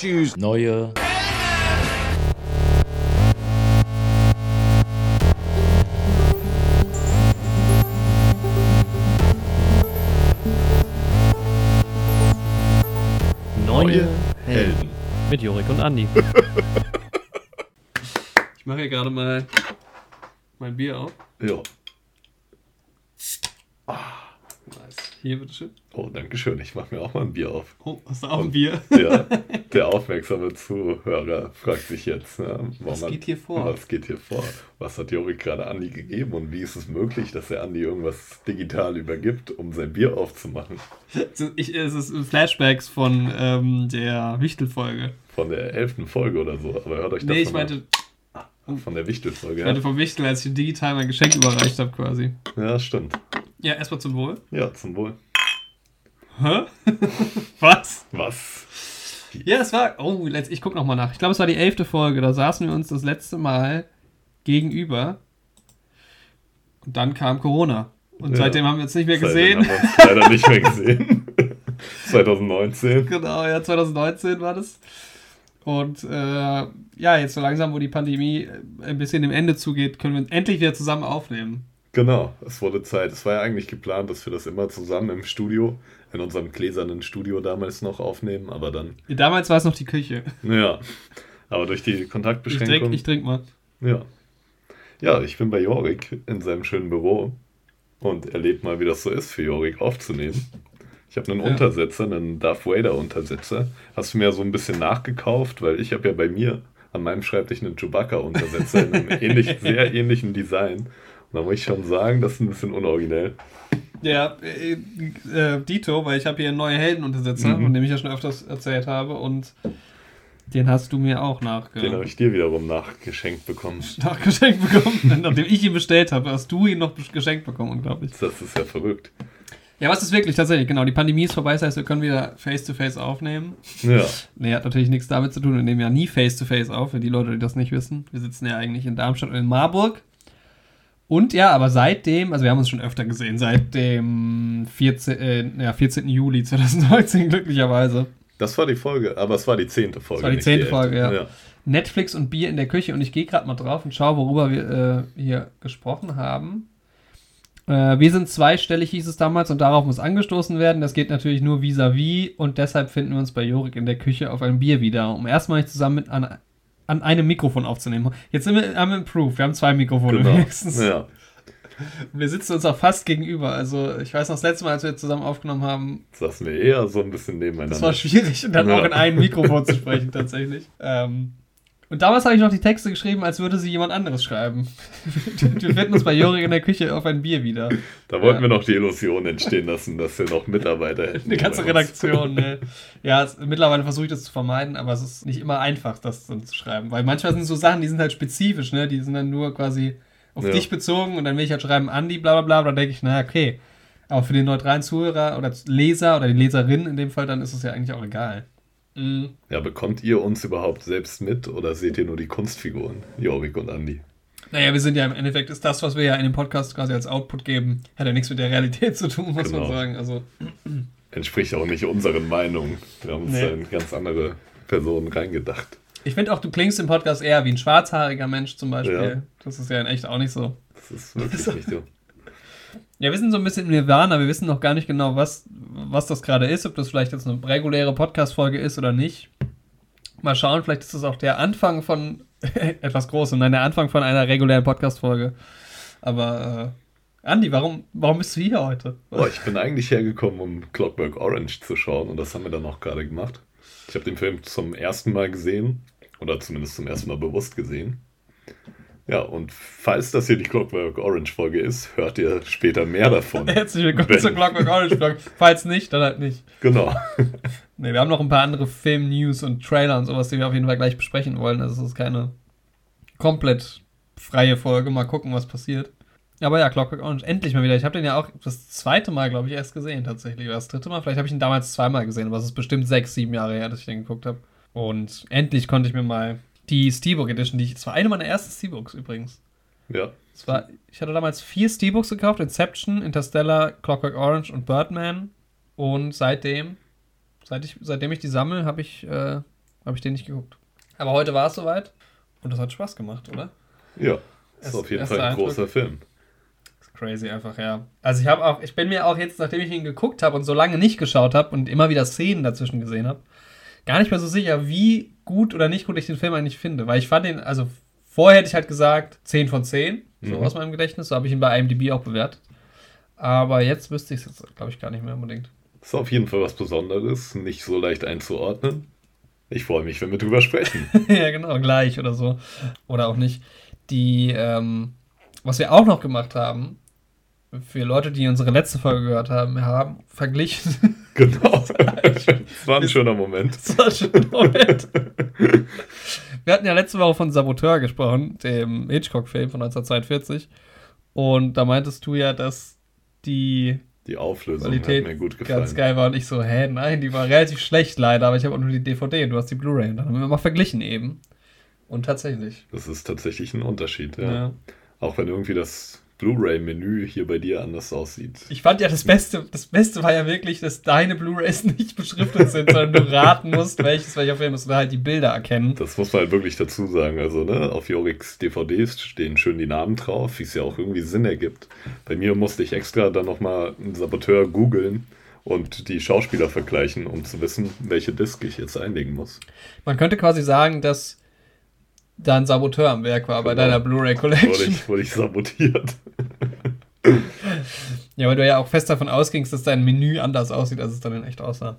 Tschüss. Neue. Neue Helden. Mit Jorik und Andi. ich mache hier gerade mal mein Bier auf. Ja. Nice. Hier, bitteschön. Oh, danke schön. Ich mache mir auch mal ein Bier auf. Oh, hast du auch ein Bier? Ja, der aufmerksame Zuhörer fragt sich jetzt, ne, Was man- geht hier vor? Was geht hier vor? Was hat Jorik gerade Andi gegeben und wie ist es möglich, dass er Andi irgendwas digital übergibt, um sein Bier aufzumachen? Ich, es ist Flashbacks von ähm, der Wichtelfolge. Von der elften Folge oder so. Aber hört euch das Nee, ich meinte, an. Von der Wichtelfolge. ich meinte vom Wichtel, als ich digital mein Geschenk überreicht habe quasi. ja, stimmt. Ja, erstmal zum Wohl. Ja, zum Wohl. Hä? Was? Was? Ja, es war. Oh, ich guck noch mal nach. Ich glaube, es war die elfte Folge. Da saßen wir uns das letzte Mal gegenüber. Und dann kam Corona. Und Ja. seitdem haben wir uns nicht mehr Seitdem gesehen. haben wir uns leider nicht mehr gesehen. 2019. Genau, ja, 2019 war das. Und äh, ja, jetzt so langsam, wo die Pandemie äh, ein bisschen dem Ende zugeht, können wir endlich wieder zusammen aufnehmen. Genau, es wurde Zeit. Es war ja eigentlich geplant, dass wir das immer zusammen im Studio, in unserem gläsernen Studio damals noch aufnehmen, aber dann, Damals war es noch die Küche. ja. Aber durch die Kontaktbeschränkung. ich trink mal. ja. Ja, ich bin bei Jorik in seinem schönen Büro und erlebt mal, wie das so ist, für Jorik aufzunehmen. Ich habe einen Ja. Untersetzer, einen Darth Vader Untersetzer. Hast du mir so ein bisschen nachgekauft, weil ich habe ja bei mir an meinem Schreibtisch einen Chewbacca Untersetzer in einem ähnlich, sehr ähnlichen Design. Da muss ich schon sagen, das ist ein bisschen unoriginell. Ja, äh, äh, Dito, weil ich habe hier einen neuen Heldenuntersetzer, Mhm. von dem ich ja schon öfters erzählt habe und den hast du mir auch nachge Den habe ich dir wiederum nachgeschenkt bekommen. nachgeschenkt bekommen. Nachdem ich ihn bestellt habe, hast du ihn noch geschenkt bekommen, unglaublich. Das ist ja verrückt. Ja, was ist wirklich tatsächlich, genau, die Pandemie ist vorbei, das heißt, wir können wieder Face-to-Face aufnehmen. Ja, Nee, hat natürlich nichts damit zu tun, wir nehmen ja nie Face-to-Face auf, für die Leute, die das nicht wissen. Wir sitzen ja eigentlich in Darmstadt und in Marburg. Und ja, aber seitdem, also wir haben uns schon öfter gesehen, seit dem 14, äh, ja, 14. Juli 2019 glücklicherweise. das war die Folge, aber es war die zehnte Folge. Das war die nicht zehnte. Folge, ja. Netflix und Bier in der Küche und ich gehe gerade mal drauf und schaue, worüber wir äh, hier gesprochen haben. Äh, wir sind zweistellig, hieß es damals, und darauf muss angestoßen werden. Das geht natürlich nur vis-à-vis und deshalb finden wir uns bei Jorik in der Küche auf ein Bier wieder, um erstmal zusammen mit an, an einem Mikrofon aufzunehmen. Jetzt sind wir, haben wir improved, wir haben zwei Mikrofone Genau. wenigstens. Ja. Wir sitzen uns auch fast gegenüber. Also ich weiß noch, das letzte Mal, als wir zusammen aufgenommen haben, Saßen wir eher so ein bisschen nebeneinander. das war schwierig und dann Ja. auch in ein Mikrofon zu sprechen, tatsächlich. Ähm, und damals habe ich noch die Texte geschrieben, als würde sie jemand anderes schreiben. Wir finden uns bei Jorik in der Küche auf ein Bier wieder. Da wollten Ja. wir noch die Illusion entstehen lassen, dass wir noch Mitarbeiter hätten. Eine ganze. Redaktion, ne? Ja, es, mittlerweile versuche ich das zu vermeiden, aber es ist nicht immer einfach, das dann zu schreiben. Weil manchmal sind so Sachen, die sind halt spezifisch, ne? Die sind dann nur quasi auf Ja. dich bezogen und dann will ich halt schreiben, Andi, bla bla bla, aber dann denke ich, naja, okay. Aber für den neutralen Zuhörer oder Leser oder die Leserin in dem Fall, dann ist es ja eigentlich auch egal. Mhm. Ja, bekommt ihr uns überhaupt selbst mit oder seht ihr nur die Kunstfiguren, Jorik und Andi? Naja, wir sind ja im Endeffekt, ist das, was wir ja in dem Podcast quasi als Output geben, hat ja nichts mit der Realität zu tun, muss man Genau. sagen. Also, Entspricht auch nicht unseren Meinungen. Wir haben uns Nee. da in ganz andere Personen reingedacht. ich finde auch, du klingst im Podcast eher wie ein schwarzhaariger Mensch zum Beispiel. Ja. Das ist ja in echt auch nicht so. Das ist wirklich nicht so. Ja, wir sind so ein bisschen im Nirvana, wir wissen noch gar nicht genau, was, was das gerade ist, ob das vielleicht jetzt eine reguläre Podcast-Folge ist oder nicht. Mal schauen, vielleicht ist das auch der Anfang von etwas Großem, nein, der Anfang von einer regulären Podcast-Folge. Aber, äh, Andi, warum, warum bist du hier heute? Boah, ich bin eigentlich hergekommen, um Clockwork Orange zu schauen und das haben wir dann auch gerade gemacht. Ich habe den Film zum ersten Mal gesehen oder zumindest zum ersten Mal bewusst gesehen. Ja, und falls das hier die Clockwork Orange Folge ist, hört ihr später mehr davon. Herzlich willkommen Ben. zur Clockwork Orange Vlog. Falls nicht, dann halt nicht. Genau. Ne, wir haben noch ein paar andere Film-News und Trailer und sowas, die wir auf jeden Fall gleich besprechen wollen. Also es ist keine komplett freie Folge. Mal gucken, was passiert. Aber ja, Clockwork Orange, endlich mal wieder. Ich habe den ja auch das zweite Mal, glaube ich, erst gesehen tatsächlich. Oder das dritte Mal. Vielleicht habe ich ihn damals zweimal gesehen, aber es ist bestimmt sechs, sieben Jahre her, dass ich den geguckt habe. Und endlich konnte ich mir mal die Steelbook Edition, die ich, das war eine meiner ersten Steelbooks übrigens. Ja. Es war, ich hatte damals vier Steelbooks gekauft: Inception, Interstellar, Clockwork Orange und Birdman. Und seitdem, seit ich, seitdem ich die sammle, habe ich äh, habe ich den nicht geguckt. Aber heute war es soweit und das hat Spaß gemacht, oder? Ja, ist auf jeden Fall ein Eindruck. großer Film. Crazy einfach, ja. Also ich habe auch, ich bin mir auch jetzt, nachdem ich ihn geguckt habe und so lange nicht geschaut habe und immer wieder Szenen dazwischen gesehen habe, gar nicht mehr so sicher, wie gut oder nicht gut ich den Film eigentlich finde. Weil ich fand den, also vorher hätte ich halt gesagt 10 von 10, so mhm. aus meinem Gedächtnis. So habe ich ihn bei IMDb auch bewertet. Aber jetzt wüsste ich es jetzt, glaube ich, gar nicht mehr unbedingt. Ist auf jeden Fall was Besonderes, nicht so leicht einzuordnen. Ich freue mich, wenn wir drüber sprechen. ja, genau, gleich oder so. Oder auch nicht. Die, ähm, was wir auch noch gemacht haben, für Leute, die unsere letzte Folge gehört haben, haben verglichen. Genau. Das war ein schöner Moment. Das war ein schöner Moment. Wir hatten ja letzte Woche von Saboteur gesprochen, dem Hitchcock-Film von 1942. Und da meintest du ja, dass die, die Auflösung Qualität mir gut gefallen. ganz geil war. Und ich so, hä, nein, die war relativ schlecht leider, aber ich habe auch nur die DVD und du hast die Blu-ray. Und dann haben wir mal verglichen eben. Und tatsächlich. Das ist tatsächlich ein Unterschied, ja. ja. Auch wenn irgendwie das Blu-ray-Menü hier bei dir anders aussieht. Ich fand ja das Beste, das Beste war ja wirklich, dass deine Blu-rays nicht beschriftet sind, sondern du raten musst, welches welcher Film ist oder halt die Bilder erkennen. Das muss man halt wirklich dazu sagen. Also, ne, auf Jorix DVDs stehen schön die Namen drauf, wie es ja auch irgendwie Sinn ergibt. Bei mir musste ich extra dann nochmal einen Saboteur googeln und die Schauspieler vergleichen, um zu wissen, welche Disc ich jetzt einlegen muss. Man könnte quasi sagen, dass da ein Saboteur am Werk war genau. bei deiner Blu-ray Collection. Wurde ich, wurde ich sabotiert. ja, weil du ja auch fest davon ausgingst, dass dein Menü anders aussieht, als es dann in echt aussah.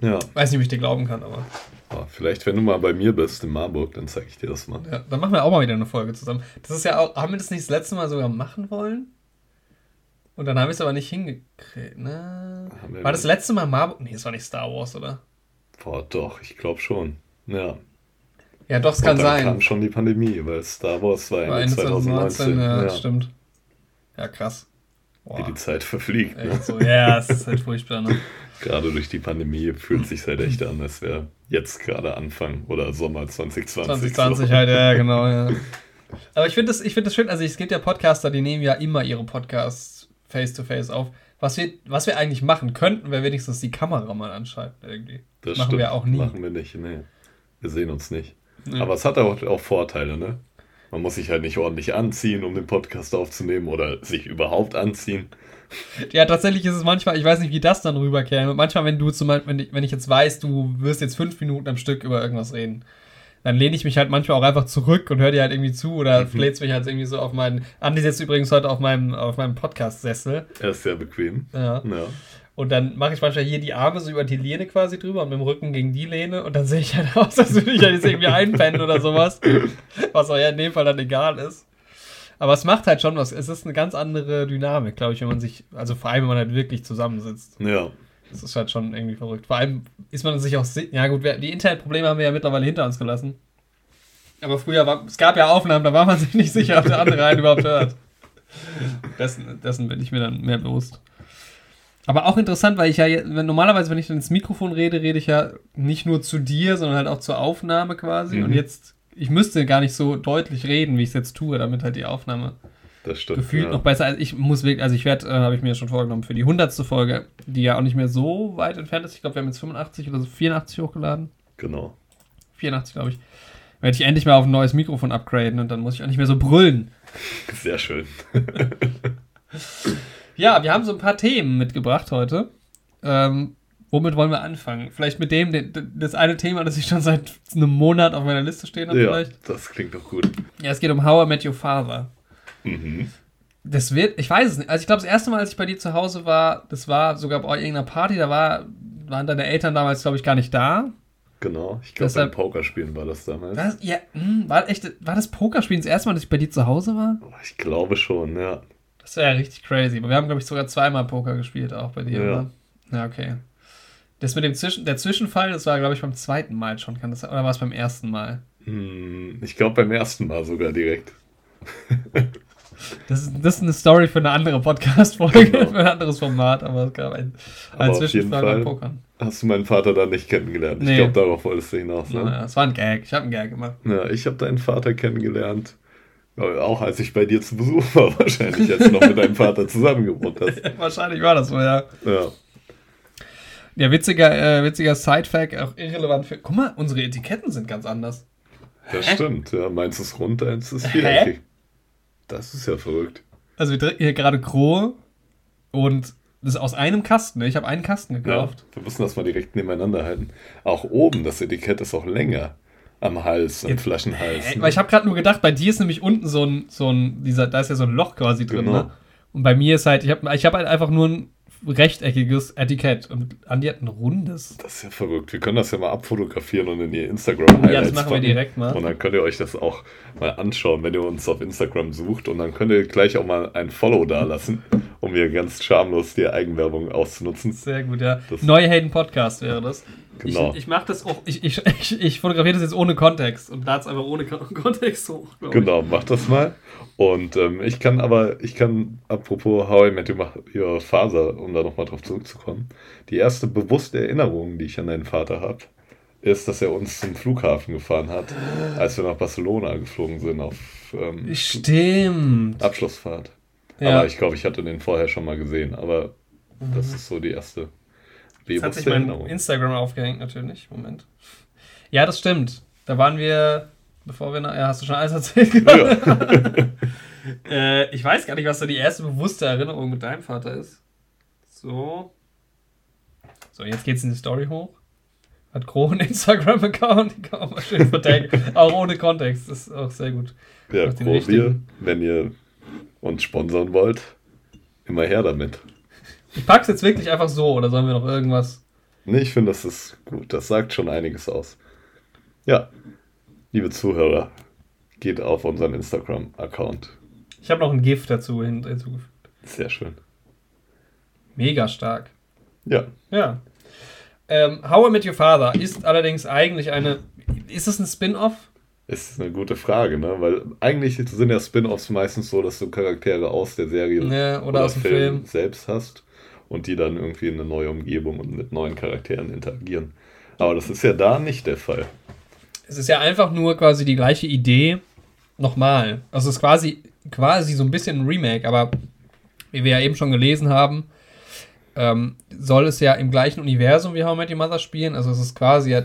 Ja. Weiß nicht, ob ich dir glauben kann, aber. Oh, vielleicht, wenn du mal bei mir bist in Marburg, dann zeige ich dir das mal. Ja, dann machen wir auch mal wieder eine Folge zusammen. Das ist ja auch, haben wir das nicht das letzte Mal sogar machen wollen? Und dann haben wir es aber nicht hingekriegt, ne? War das letzte Mal Marburg? Nee, es war nicht Star Wars, oder? Boah, doch, ich glaube schon. Ja. Ja, doch, es kann dann sein. kam schon die Pandemie, weil Star Wars war, war Ende 2019. 2019 ja, ja, stimmt. Ja, krass. Boah. Wie die Zeit verfliegt. Ne? So. Ja, es ist halt furchtbar. Ne? gerade durch die Pandemie fühlt es sich halt echt an, als wäre jetzt gerade Anfang oder Sommer 2020. 2020 so. halt, ja, genau, ja. Aber ich finde das, find das schön, also es gibt ja Podcaster, die nehmen ja immer ihre Podcasts face-to-face auf. Was wir, was wir eigentlich machen könnten, wäre wenigstens die Kamera mal anschalten irgendwie. Das machen stimmt. wir auch nie. Machen wir nicht, nee. Wir sehen uns nicht. Ja. Aber es hat auch, auch Vorteile, ne? Man muss sich halt nicht ordentlich anziehen, um den Podcast aufzunehmen oder sich überhaupt anziehen. Ja, tatsächlich ist es manchmal, ich weiß nicht, wie das dann rüberkäme. Manchmal, wenn du zum Beispiel, wenn ich, wenn ich jetzt weiß, du wirst jetzt fünf Minuten am Stück über irgendwas reden, dann lehne ich mich halt manchmal auch einfach zurück und höre dir halt irgendwie zu oder mhm. mich halt irgendwie so auf meinen. Andi sitzt übrigens heute auf meinem, auf meinem Podcast-Sessel. Er ist sehr bequem. Ja. ja. Und dann mache ich manchmal hier die Arme so über die Lehne quasi drüber und mit dem Rücken gegen die Lehne und dann sehe ich halt aus, als würde ich halt jetzt irgendwie einpennen oder sowas. Was auch ja in dem Fall dann egal ist. Aber es macht halt schon was. Es ist eine ganz andere Dynamik, glaube ich, wenn man sich, also vor allem, wenn man halt wirklich zusammensitzt. Ja. Das ist halt schon irgendwie verrückt. Vor allem ist man sich auch, ja gut, die Internetprobleme haben wir ja mittlerweile hinter uns gelassen. Aber früher war, es gab ja Aufnahmen, da war man sich nicht sicher, ob der andere einen überhaupt hört. Dessen, dessen bin ich mir dann mehr bewusst. Aber auch interessant, weil ich ja wenn, normalerweise, wenn ich dann ins Mikrofon rede, rede ich ja nicht nur zu dir, sondern halt auch zur Aufnahme quasi. Mhm. Und jetzt, ich müsste gar nicht so deutlich reden, wie ich es jetzt tue, damit halt die Aufnahme das stimmt, gefühlt ja. noch besser. Also ich muss wirklich, also ich werde, äh, habe ich mir schon vorgenommen, für die 100. Folge, die ja auch nicht mehr so weit entfernt ist. Ich glaube, wir haben jetzt 85 oder so 84 hochgeladen. Genau. 84, glaube ich. Werde ich endlich mal auf ein neues Mikrofon upgraden und dann muss ich auch nicht mehr so brüllen. Sehr schön. Ja, wir haben so ein paar Themen mitgebracht heute. Ähm, womit wollen wir anfangen? Vielleicht mit dem, das eine Thema, das ich schon seit einem Monat auf meiner Liste stehen habe, ja, vielleicht? das klingt doch gut. Ja, es geht um How I Met Your Father. Mhm. Das wird, ich weiß es nicht. Also ich glaube, das erste Mal, als ich bei dir zu Hause war, das war sogar bei irgendeiner Party, da war, waren deine Eltern damals, glaube ich, gar nicht da. Genau, ich glaube, beim Pokerspielen war das damals. Das, ja, mh, hm, war, echt, war das Pokerspielen das erste Mal, dass ich bei dir zu Hause war? Ich glaube schon, ja. Das wäre ja richtig crazy. Aber wir haben, glaube ich, sogar zweimal Poker gespielt, auch bei dir, ja. oder? Ja, okay. Das mit dem Zwischen, der Zwischenfall, das war, glaube ich, beim zweiten Mal schon. Kann das, oder war es beim ersten Mal? Hm, ich glaube, beim ersten Mal sogar direkt. Das ist, das ist eine Story für eine andere Podcast-Folge, genau. für ein anderes Format, aber es gab ein, ein Zwischenfall beim Pokern. Hast du meinen Vater dann nicht kennengelernt? Nee. Ich glaube, darauf wolltest du hinaus, ne? Ja, es war ein Gag. Ich habe einen Gag gemacht. Ja, ich habe deinen Vater kennengelernt auch als ich bei dir zu Besuch war, wahrscheinlich, als du noch mit deinem Vater zusammen gewohnt hast. wahrscheinlich war das so, ja. Ja. Ja, witziger, äh, witziger Side-Fact, auch irrelevant für. Guck mal, unsere Etiketten sind ganz anders. Das Hä? stimmt, ja. Meins ist rund, eins ist viereckig. Das ist ja verrückt. Also wir trinken hier gerade Krohe und das ist aus einem Kasten. Ne? Ich habe einen Kasten Ja, gekauft. wir müssen das mal direkt nebeneinander halten. Auch oben, das Etikett ist auch länger am Hals, am Jetzt- Flaschenhals. Hä? ne? Weil ich habe gerade nur gedacht, bei dir ist nämlich unten so ein, so ein, dieser, da ist ja so ein Loch quasi drin, Genau. ne? Und bei mir ist halt, ich habe ich hab halt einfach nur ein rechteckiges Etikett und Andi hat ein rundes. Das ist ja verrückt. Wir können das ja mal abfotografieren und in ihr Instagram Ja, das machen wir direkt mal. Und dann könnt ihr euch das auch mal anschauen, wenn ihr uns auf Instagram sucht. Und dann könnt ihr gleich auch mal ein Follow dalassen, um hier ganz schamlos die Eigenwerbung auszunutzen. Sehr gut, ja. Das- Neuhelden Podcast wäre das. Genau. Ich, ich mache das auch, ich, ich, ich, ich fotografiere das jetzt ohne Kontext und lade es einfach ohne Kon Kontext hoch. glaub ich. Genau, macht das mal. Und ähm, ich kann aber, ich kann, apropos How I Met Your Father, um da nochmal drauf zurückzukommen, die erste bewusste Erinnerung, die ich an deinen Vater habe, ist, dass er uns zum Flughafen gefahren hat, als wir nach Barcelona geflogen sind auf ähm, Stimmt. Abschlussfahrt. Ja. Aber ich glaube, ich hatte den vorher schon mal gesehen. Aber das ist so die erste Jetzt hat sich mein Erinnerung. Instagram aufgehängt, natürlich. Moment. Ja, das stimmt. Da waren wir, bevor wir nach. Ja, hast du schon alles erzählt? Ja. äh, ich weiß gar nicht, was so die erste bewusste Erinnerung mit deinem Vater ist. So. So, jetzt geht's in die Story hoch. Hat Gro einen Instagram-Account, die kann man mal schön vertaggen. auch ohne Kontext. Das ist auch sehr gut. Ja, richtigen. wenn ihr uns sponsern wollt, immer her damit. Ich pack's jetzt wirklich einfach so, oder sollen wir noch irgendwas? Nee, ich finde, das ist gut. Das sagt schon einiges aus. Ja, liebe Zuhörer, geht auf unseren Instagram-Account. Ich habe noch ein GIF dazu hin- hinzugefügt. Sehr schön. Mega stark. Ja, Ja. Ähm, How I Met Your Father ist allerdings eigentlich eine. Ist es ein Spin-off? ist eine gute Frage, ne? Weil eigentlich sind ja Spin-offs meistens so, dass du Charaktere aus der Serie Ja, oder aus dem Film. selbst hast und die dann irgendwie in eine neue Umgebung und mit neuen Charakteren interagieren. Aber das ist ja da nicht der Fall. Es ist ja einfach nur quasi die gleiche Idee nochmal. Also es ist quasi, quasi so ein bisschen ein Remake, aber wie wir ja eben schon gelesen haben, ähm, soll es ja im gleichen Universum wie How I Met Your Mother spielen. Also es ist quasi ja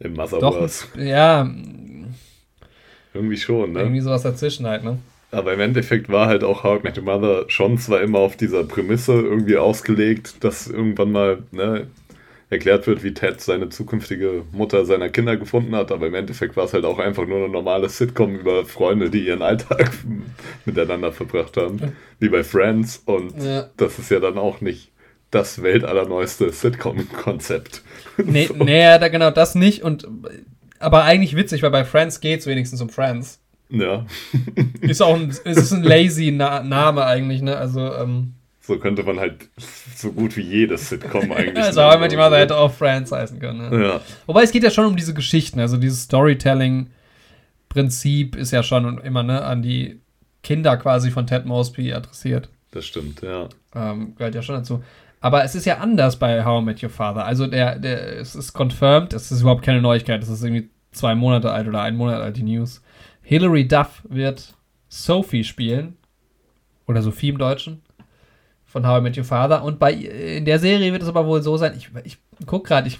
Im Motherverse. ja, Irgendwie schon, ne? irgendwie sowas dazwischen halt, ne? Aber im Endeffekt war halt auch How I Met Your Mother schon zwar immer auf dieser Prämisse irgendwie ausgelegt, dass irgendwann mal ne, erklärt wird, wie Ted seine zukünftige Mutter seiner Kinder gefunden hat, aber im Endeffekt war es halt auch einfach nur eine normale Sitcom über Freunde, die ihren Alltag miteinander verbracht haben, wie bei Friends und Ja. das ist ja dann auch nicht das weltallerneueste Sitcom-Konzept. Nee, So. nee, genau das nicht. Und aber eigentlich witzig, weil bei Friends geht es wenigstens um Friends. Ja, Ist auch ein, ist ein lazy Na Name eigentlich, ne? Also, ähm, so könnte man halt so gut wie jedes Sitcom eigentlich. also How I Met Your Mother hätte auch Friends heißen können. Ne? Ja, Wobei es geht ja schon um diese Geschichten, also dieses Storytelling-Prinzip ist ja schon immer ne, an die Kinder quasi von Ted Mosby adressiert. das stimmt, ja. Ähm, gehört ja schon dazu. Aber es ist ja anders bei How I Met Your Father. Also der, der, es ist confirmed, es ist überhaupt keine Neuigkeit, es ist irgendwie zwei Monate alt oder ein Monat alt, die News. Hilary Duff wird Sophie spielen. Oder Sophie im Deutschen. Von How I Met Your Father. Und bei in der Serie wird es aber wohl so sein, ich, ich guck gerade, ich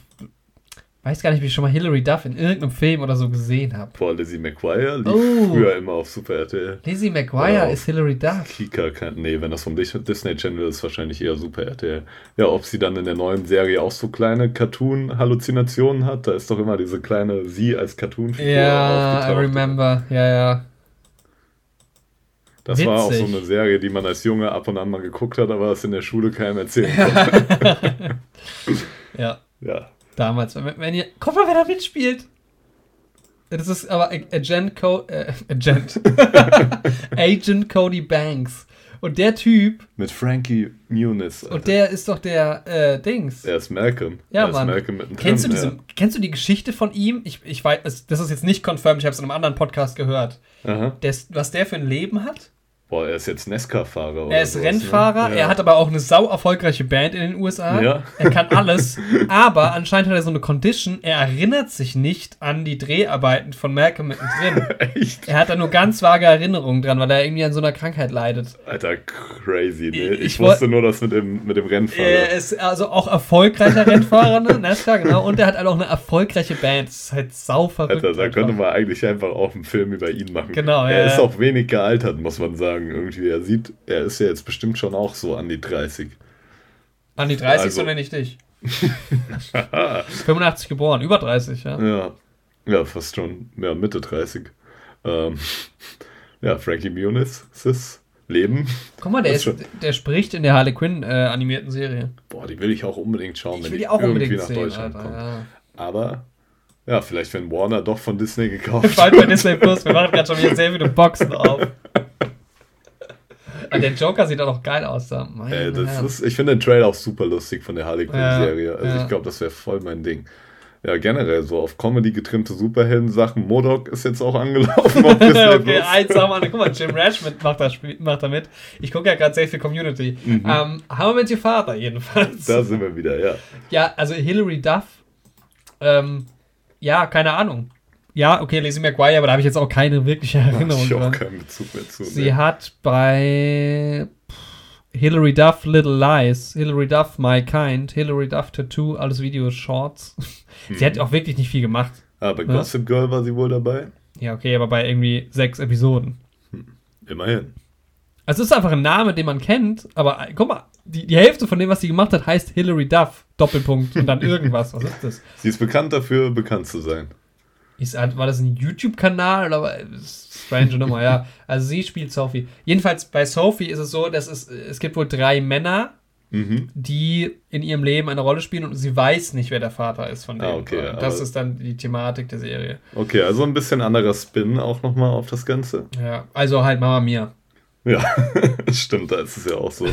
weiß gar nicht, wie ich schon mal Hilary Duff in irgendeinem Film oder so gesehen habe. Boah, Lizzie McGuire lief Oh. früher immer auf Super RTL. Lizzie McGuire ist Hilary Duff. Kika kann, nee, wenn das vom Dis- Disney Channel ist, wahrscheinlich eher Super RTL. Ja, ob sie dann in der neuen Serie auch so kleine Cartoon-Halluzinationen hat, da ist doch immer diese kleine Sie als Cartoon-Figur Ja, I remember. Ja, ja. Das war auch so Witzig. eine Serie, die man als Junge ab und an mal geguckt hat, aber das in der Schule keinem erzählen konnte. Ja. ja, Damals, wenn, wenn ihr. Guck mal, wer da mitspielt! Das ist aber Agent, Co äh, Agent. Agent Cody Banks. Und der Typ, mit Frankie Muniz. und der ist doch der äh, Dings. er ist Malcolm. Ja, er ist Mann. Malcolm mittendrin, Kennst du, diese, ja. kennst du die Geschichte von ihm? Ich, ich weiß, das ist jetzt nicht confirmed, ich habe es in einem anderen Podcast gehört. Der was der für ein Leben hat? Boah, er ist jetzt Nesca-Fahrer. Er ist sowas, ne? Rennfahrer, ne? ja. er hat aber auch eine sau erfolgreiche Band in den USA. Ja. Er kann alles, aber anscheinend hat er so eine Condition, er erinnert sich nicht an die Dreharbeiten von Malcolm mittendrin. Echt? Er hat da nur ganz vage Erinnerungen dran, weil er irgendwie an so einer Krankheit leidet. Alter, crazy, ne? Ich, ich wusste nur das mit dem, mit dem Rennfahrer. Er ist also auch erfolgreicher Rennfahrer, ne? Nesca, genau. Und er hat halt auch eine erfolgreiche Band. Das ist halt sau verrückt. Alter, da könnte man eigentlich einfach auch einen Film über ihn machen. Genau, er ja. Er ist auch wenig gealtert, muss man sagen sagen, irgendwie. Er sieht, er ist ja jetzt bestimmt schon auch so an die 30. An die 30 also. so nenne ich dich. 85 geboren, über 30, ja. Ja, ja fast schon, ja, Mitte 30. Ähm, ja, Frankie Muniz, ist Leben. Guck mal, der, ist, der spricht in der Harley Quinn äh, animierten Serie. Boah, die will ich auch unbedingt schauen, ich wenn die auch irgendwie nach sehen, Deutschland Alter, kommt. Ja. Aber ja, vielleicht wenn Warner doch von Disney gekauft Bald bei Disney Plus, wir machen gerade schon wieder sehr viele Boxen auf. Der Joker sieht auch noch geil aus da. Äh, ist, ich finde den Trailer auch super lustig von der Harley Quinn-Serie. also ich glaube, das wäre voll mein Ding. Ja, generell so auf Comedy getrimmte Superhelden-Sachen. Modok ist jetzt auch angelaufen auf Okay, eins haben wir. Guck mal, Jim Rash mit, macht, da, macht da mit. Ich gucke ja gerade sehr viel Community. Mhm. Um, ähm, How I Met Your Father jedenfalls. Da sind wir wieder, ja. Ja, also Hilary Duff. Ähm, ja, keine Ahnung. Ja, okay, Lizzie McGuire, aber da habe ich jetzt auch keine wirkliche Erinnerung ich auch keinen Bezug mehr zu. Sie ne? hat bei Hilary Duff Little Lies, Hilary Duff My Kind, Hilary Duff Tattoo, alles Videos, Shorts. Hm. Sie hat auch wirklich nicht viel gemacht. Ah, bei ja? Gossip Girl war sie wohl dabei? Ja, okay, aber bei irgendwie sechs Episoden. Hm. Immerhin. Also es ist einfach ein Name, den man kennt, aber guck mal, die, die Hälfte von dem, was sie gemacht hat, heißt Hilary Duff, Doppelpunkt und dann irgendwas. Was ist das? Sie ist bekannt dafür, bekannt zu sein. Ist, war das ein YouTube-Kanal oder strange Nummer, ja. Also sie spielt Sophie. Jedenfalls bei Sophie ist es so, dass es, es gibt wohl drei Männer, mhm. die in ihrem Leben eine Rolle spielen und sie weiß nicht, wer der Vater ist von ah, denen. Ah, okay, das ist dann die Thematik der Serie. Okay, also ein bisschen anderer Spin auch nochmal auf das Ganze. Ja, also halt Mama Mia. Ja, stimmt, da ist es ja auch so.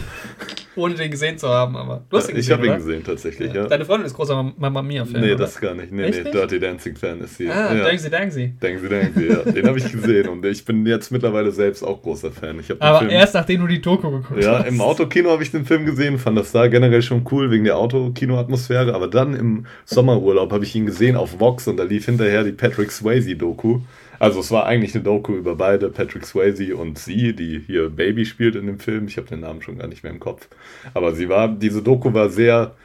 Ohne den gesehen zu haben, aber. Du hast ihn gesehen, Ich habe ihn gesehen, tatsächlich, ja. Deine Freundin ist großer Mamma Mia-Fan. Nee, oder? das gar nicht. Nee, Echt nee, Dirty Dancing-Fan ist sie. Ah, ja. Dangsy Dangsy. Dangsy Dangsy, ja. Den habe ich gesehen und ich bin jetzt mittlerweile selbst auch großer Fan. Ich aber Film, erst nachdem du die Doku geguckt ja, hast. Ja, im Autokino habe ich den Film gesehen, fand das da generell schon cool wegen der Autokino-Atmosphäre, aber dann im Sommerurlaub habe ich ihn gesehen auf Vox und da lief hinterher die Patrick Swayze-Doku. Also es war eigentlich eine Doku über beide, Patrick Swayze und sie, die hier Baby spielt in dem Film. Ich habe den Namen schon gar nicht mehr im Kopf. Aber sie war, diese Doku war sehr,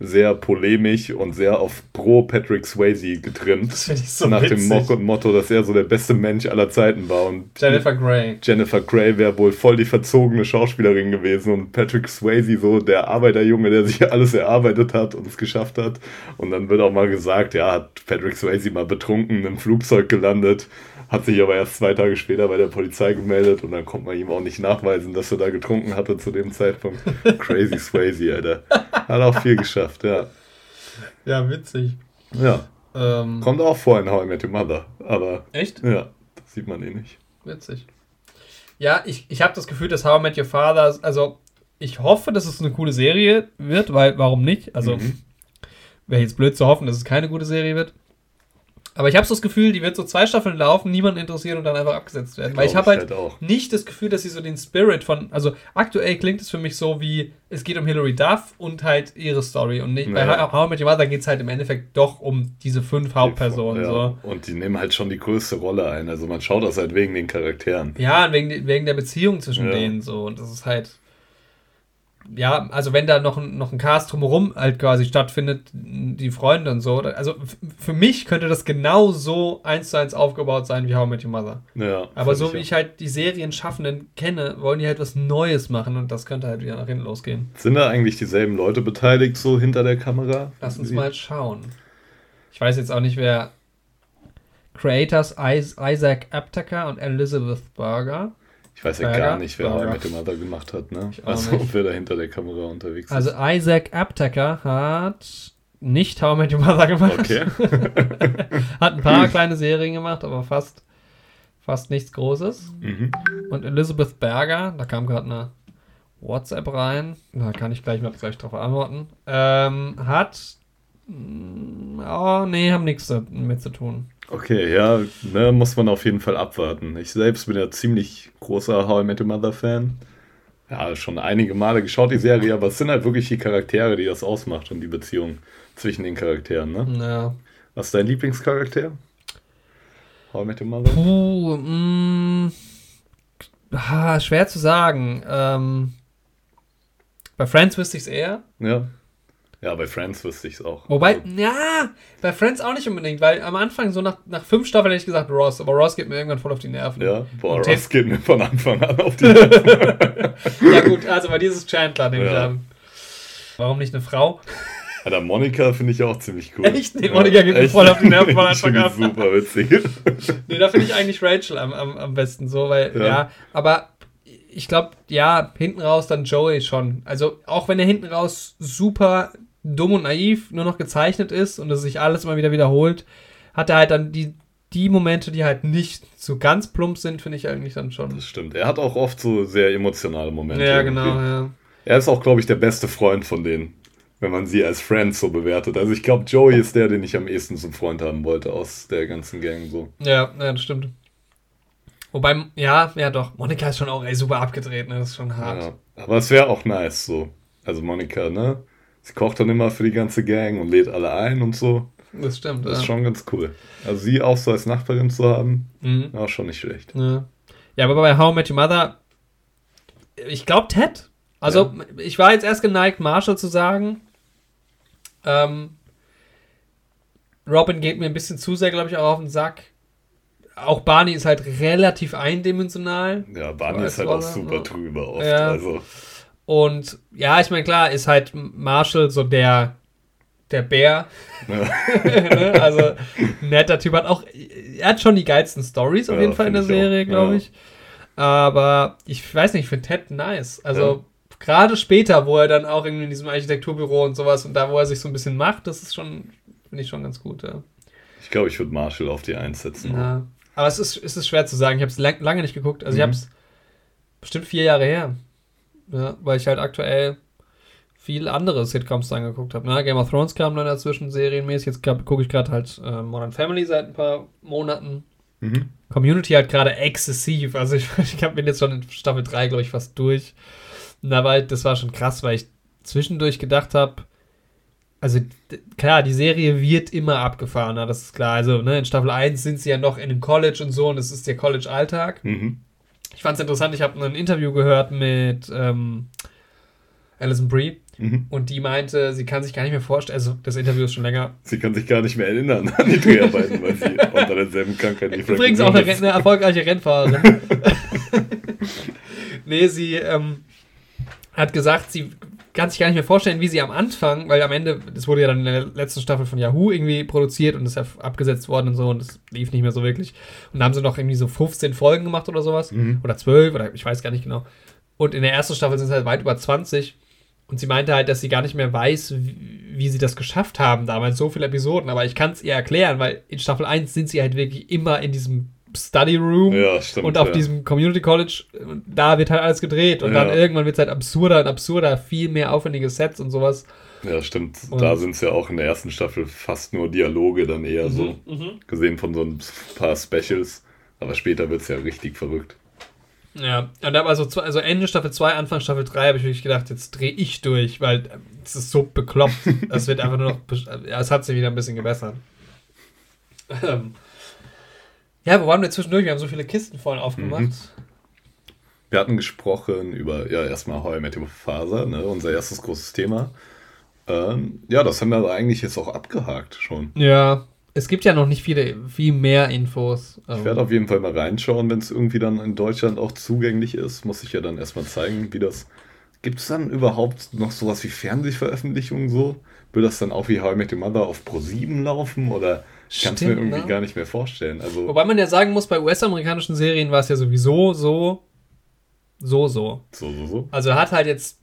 sehr polemisch und sehr auf pro Patrick Swayze getrimmt. Das finde ich so Nach witzig. dem Motto, dass er so der beste Mensch aller Zeiten war. Und Jennifer Grey. Jennifer Grey wäre wohl voll die verzogene Schauspielerin gewesen und Patrick Swayze so der Arbeiterjunge, der sich alles erarbeitet hat und es geschafft hat. Und dann wird auch mal gesagt, ja, hat Patrick Swayze mal betrunken im Flugzeug gelandet hat sich aber erst zwei Tage später bei der Polizei gemeldet und dann konnte man ihm auch nicht nachweisen, dass er da getrunken hatte zu dem Zeitpunkt. Crazy Swayze, Alter. Hat auch viel geschafft, ja. Ja, witzig. Ja. Ähm, Kommt auch vor in How I Met Your Mother, aber. Echt? Ja, das sieht man eh nicht. Witzig. Ja, ich, ich habe das Gefühl, dass How I Met Your Father, also ich hoffe, dass es eine coole Serie wird, weil warum nicht? Also mhm. wäre jetzt blöd zu hoffen, dass es keine gute Serie wird. Aber ich habe so das Gefühl, die wird so zwei Staffeln laufen, niemanden interessieren und dann einfach abgesetzt werden. Weil ich habe halt, halt nicht das Gefühl, dass sie so den Spirit von. Also aktuell klingt es für mich so wie, es geht um Hilary Duff und halt ihre Story. Und nicht, ja. bei How I Met Your Mother geht es halt im Endeffekt doch um diese fünf Hauptpersonen. Ja. So. Und die nehmen halt schon die größte Rolle ein. Also man schaut das halt wegen den Charakteren. Ja, wegen, wegen der Beziehung zwischen ja. denen so. Und das ist halt ja, also wenn da noch, ein, noch ein Cast drumherum halt quasi stattfindet, die Freunde und so, also für mich könnte das genau so eins zu eins aufgebaut sein wie How I Met Your Mother. Ja, Aber so wie ich halt die Serienschaffenden kenne, wollen die halt was Neues machen und das könnte halt wieder nach hinten losgehen. Sind da eigentlich dieselben Leute beteiligt, so hinter der Kamera? Lass uns mal schauen. Ich weiß jetzt auch nicht, wer Creators Isaac Aptaker und Elizabeth Berger. Ich weiß ja Berger? gar nicht, wer Berger. mit dem Mother gemacht hat, ne? Also, nicht. wer da hinter der Kamera unterwegs also, ist. Also, Isaac Aptaker hat nicht How I Met Your Mother gemacht. Okay. hat ein paar kleine Serien gemacht, aber fast, fast nichts Großes. Mhm. Und Elizabeth Berger, da kam gerade eine WhatsApp rein, da kann ich gleich mal gleich drauf antworten, ähm, hat. Mm, oh, nee, haben nichts damit zu tun. Okay, ja, ne, muss man auf jeden Fall abwarten. Ich selbst bin ja ziemlich großer How I Met Your Mother Fan. Ja, schon einige Male geschaut die Serie, aber es sind halt wirklich die Charaktere, die das ausmacht und die Beziehung zwischen den Charakteren, ne? Ja. Was ist dein Lieblingscharakter? How I Met Your Mother? Puh, mh, ah, schwer zu sagen. Ähm, bei Friends wüsste ich es eher. Ja. Ja, bei Friends wüsste ich es auch. Wobei, Also, ja, bei Friends auch nicht unbedingt, weil am Anfang, so nach, nach fünf Staffeln hätte ich gesagt Ross, aber Ross geht mir irgendwann voll auf die Nerven. ja, boah, Und Ross geht mir von Anfang an auf die Ja, gut, also bei dieses Chandler, nehme ich Ja. an. Warum nicht eine Frau? Alter, Monika finde ich auch ziemlich cool. Echt? Nee, Monika geht mir voll auf die Nerven von Ich Anfang die super witzig. Nee, da finde ich eigentlich Rachel am, am, am besten so, weil, ja, Ja. aber ich glaube, ja, hinten raus dann Joey schon. Also, auch wenn er hinten raus super dumm und naiv nur noch gezeichnet ist und es sich alles immer wieder wiederholt, hat er halt dann die, die Momente, die halt nicht so ganz plump sind, finde ich eigentlich dann schon. Das stimmt. Er hat auch oft so sehr emotionale Momente. Ja, irgendwie. genau, ja. Er ist auch, glaube ich, der beste Freund von denen, wenn man sie als Friends so bewertet. Also ich glaube, Joey ist der, den ich am ehesten zum Freund haben wollte aus der ganzen Gang so. Ja, ja, das stimmt. Wobei, ja, ja doch, Monika ist schon auch ey, super abgedreht, ne? Das ist schon hart. Ja. Aber es wäre auch nice so. Also Monika, ne? Sie kocht dann immer für die ganze Gang und lädt alle ein und so. Das stimmt, Das ja. ist schon ganz cool. Also sie auch so als Nachbarin zu haben, Mhm. war schon nicht schlecht. Ja. ja, aber bei How I Met Your Mother, ich glaube Ted. Also, ich war jetzt erst geneigt, Marshall zu sagen. Ähm, Robin geht mir ein bisschen zu sehr, glaube ich, auch auf den Sack. Auch Barney ist halt relativ eindimensional. Ja, Barney ist halt auch super ne? drüber oft. Ja. Also, Und ja, ich meine, klar, ist halt Marshall so der, der Bär. ja. Also, netter Typ hat auch, er hat schon die geilsten Stories auf Ja, jeden Fall in der ich Serie, glaube ich. Aber ich weiß nicht, ich finde Ted nice. Also, gerade später, wo er dann auch irgendwie in diesem Architekturbüro und sowas und da, wo er sich so ein bisschen macht, das ist schon, finde ich schon ganz gut, ja. ich glaube, ich würde Marshall auf die einsetzen. ja. Aber es ist, es ist schwer zu sagen. Ich habe es lang, lange nicht geguckt. Also, ich Mhm. habe es bestimmt vier Jahre her. Ja, weil ich halt aktuell viel andere Sitcoms dann geguckt habe. Ne? Game of Thrones kam dann dazwischen serienmäßig. Jetzt gucke ich gerade halt äh, Modern Family seit ein paar Monaten. Mhm. Community halt gerade exzessiv. Also ich, ich hab- bin jetzt schon in Staffel 3, glaube ich, fast durch. Und da war, das war schon krass, weil ich zwischendurch gedacht habe, also klar, die Serie wird immer abgefahrener, das ist klar. Also ne, in Staffel 1 sind sie ja noch in einem College und so und es ist der College-Alltag. Mhm. Ich fand es interessant, ich habe ein Interview gehört mit ähm, Alison Brie Mhm. und die meinte, sie kann sich gar nicht mehr vorstellen, also das Interview ist schon länger. Sie kann sich gar nicht mehr erinnern an die Dreharbeiten, weil sie unter derselben Krankheit Frankie Übrigens auch eine, eine erfolgreiche Rennfahrerin. nee, sie ähm, hat gesagt, sie kann sich gar nicht mehr vorstellen, wie sie am Anfang, weil am Ende, das wurde ja dann in der letzten Staffel von Yahoo irgendwie produziert und ist ja abgesetzt worden und so und das lief nicht mehr so wirklich. Und da haben sie noch irgendwie so 15 Folgen gemacht oder sowas. Mhm. Oder 12 oder ich weiß gar nicht genau. Und in der ersten Staffel sind es halt weit über 20. Und sie meinte halt, dass sie gar nicht mehr weiß, wie, wie sie das geschafft haben, damals so viele Episoden. Aber ich kann es ihr erklären, weil in Staffel 1 sind sie halt wirklich immer in diesem Study Room Ja, stimmt. und auf ja. diesem Community College, da wird halt alles gedreht. Und Ja. dann irgendwann wird es halt absurder und absurder, viel mehr aufwendige Sets und sowas. Ja, stimmt. Und- da sind es ja auch in der ersten Staffel fast nur Dialoge dann eher so. Mhm. Gesehen von so ein paar Specials. Aber später wird es ja richtig verrückt. Ja, und da war so, zwei- also Ende Staffel 2, Anfang Staffel 3 habe ich wirklich gedacht, jetzt drehe ich durch, weil ähm, es ist so bekloppt. Das wird einfach nur noch, es hat sich wieder ein bisschen gebessert. Ähm, ja, wo waren wir zwischendurch? Wir haben so viele Kisten vorhin aufgemacht. Mhm. Wir hatten gesprochen über, ja, erstmal Heu mit dem Faser, ne, unser erstes großes Thema. Ähm, ja, das haben wir aber eigentlich jetzt auch abgehakt schon. Ja, es gibt ja noch nicht viele, viel mehr Infos. Ich Ähm, werde auf jeden Fall mal reinschauen, wenn es irgendwie dann in Deutschland auch zugänglich ist. Muss ich ja dann erstmal zeigen, wie das. Gibt es dann überhaupt noch sowas wie Fernsehveröffentlichungen so? Will das dann auch wie How I Met Your Mother auf Pro7 laufen? Oder ich kann es mir irgendwie ne? gar nicht mehr vorstellen. Also, Wobei man ja sagen muss, bei US-amerikanischen Serien war es ja sowieso so, so, so. so, so, so. Also hat halt jetzt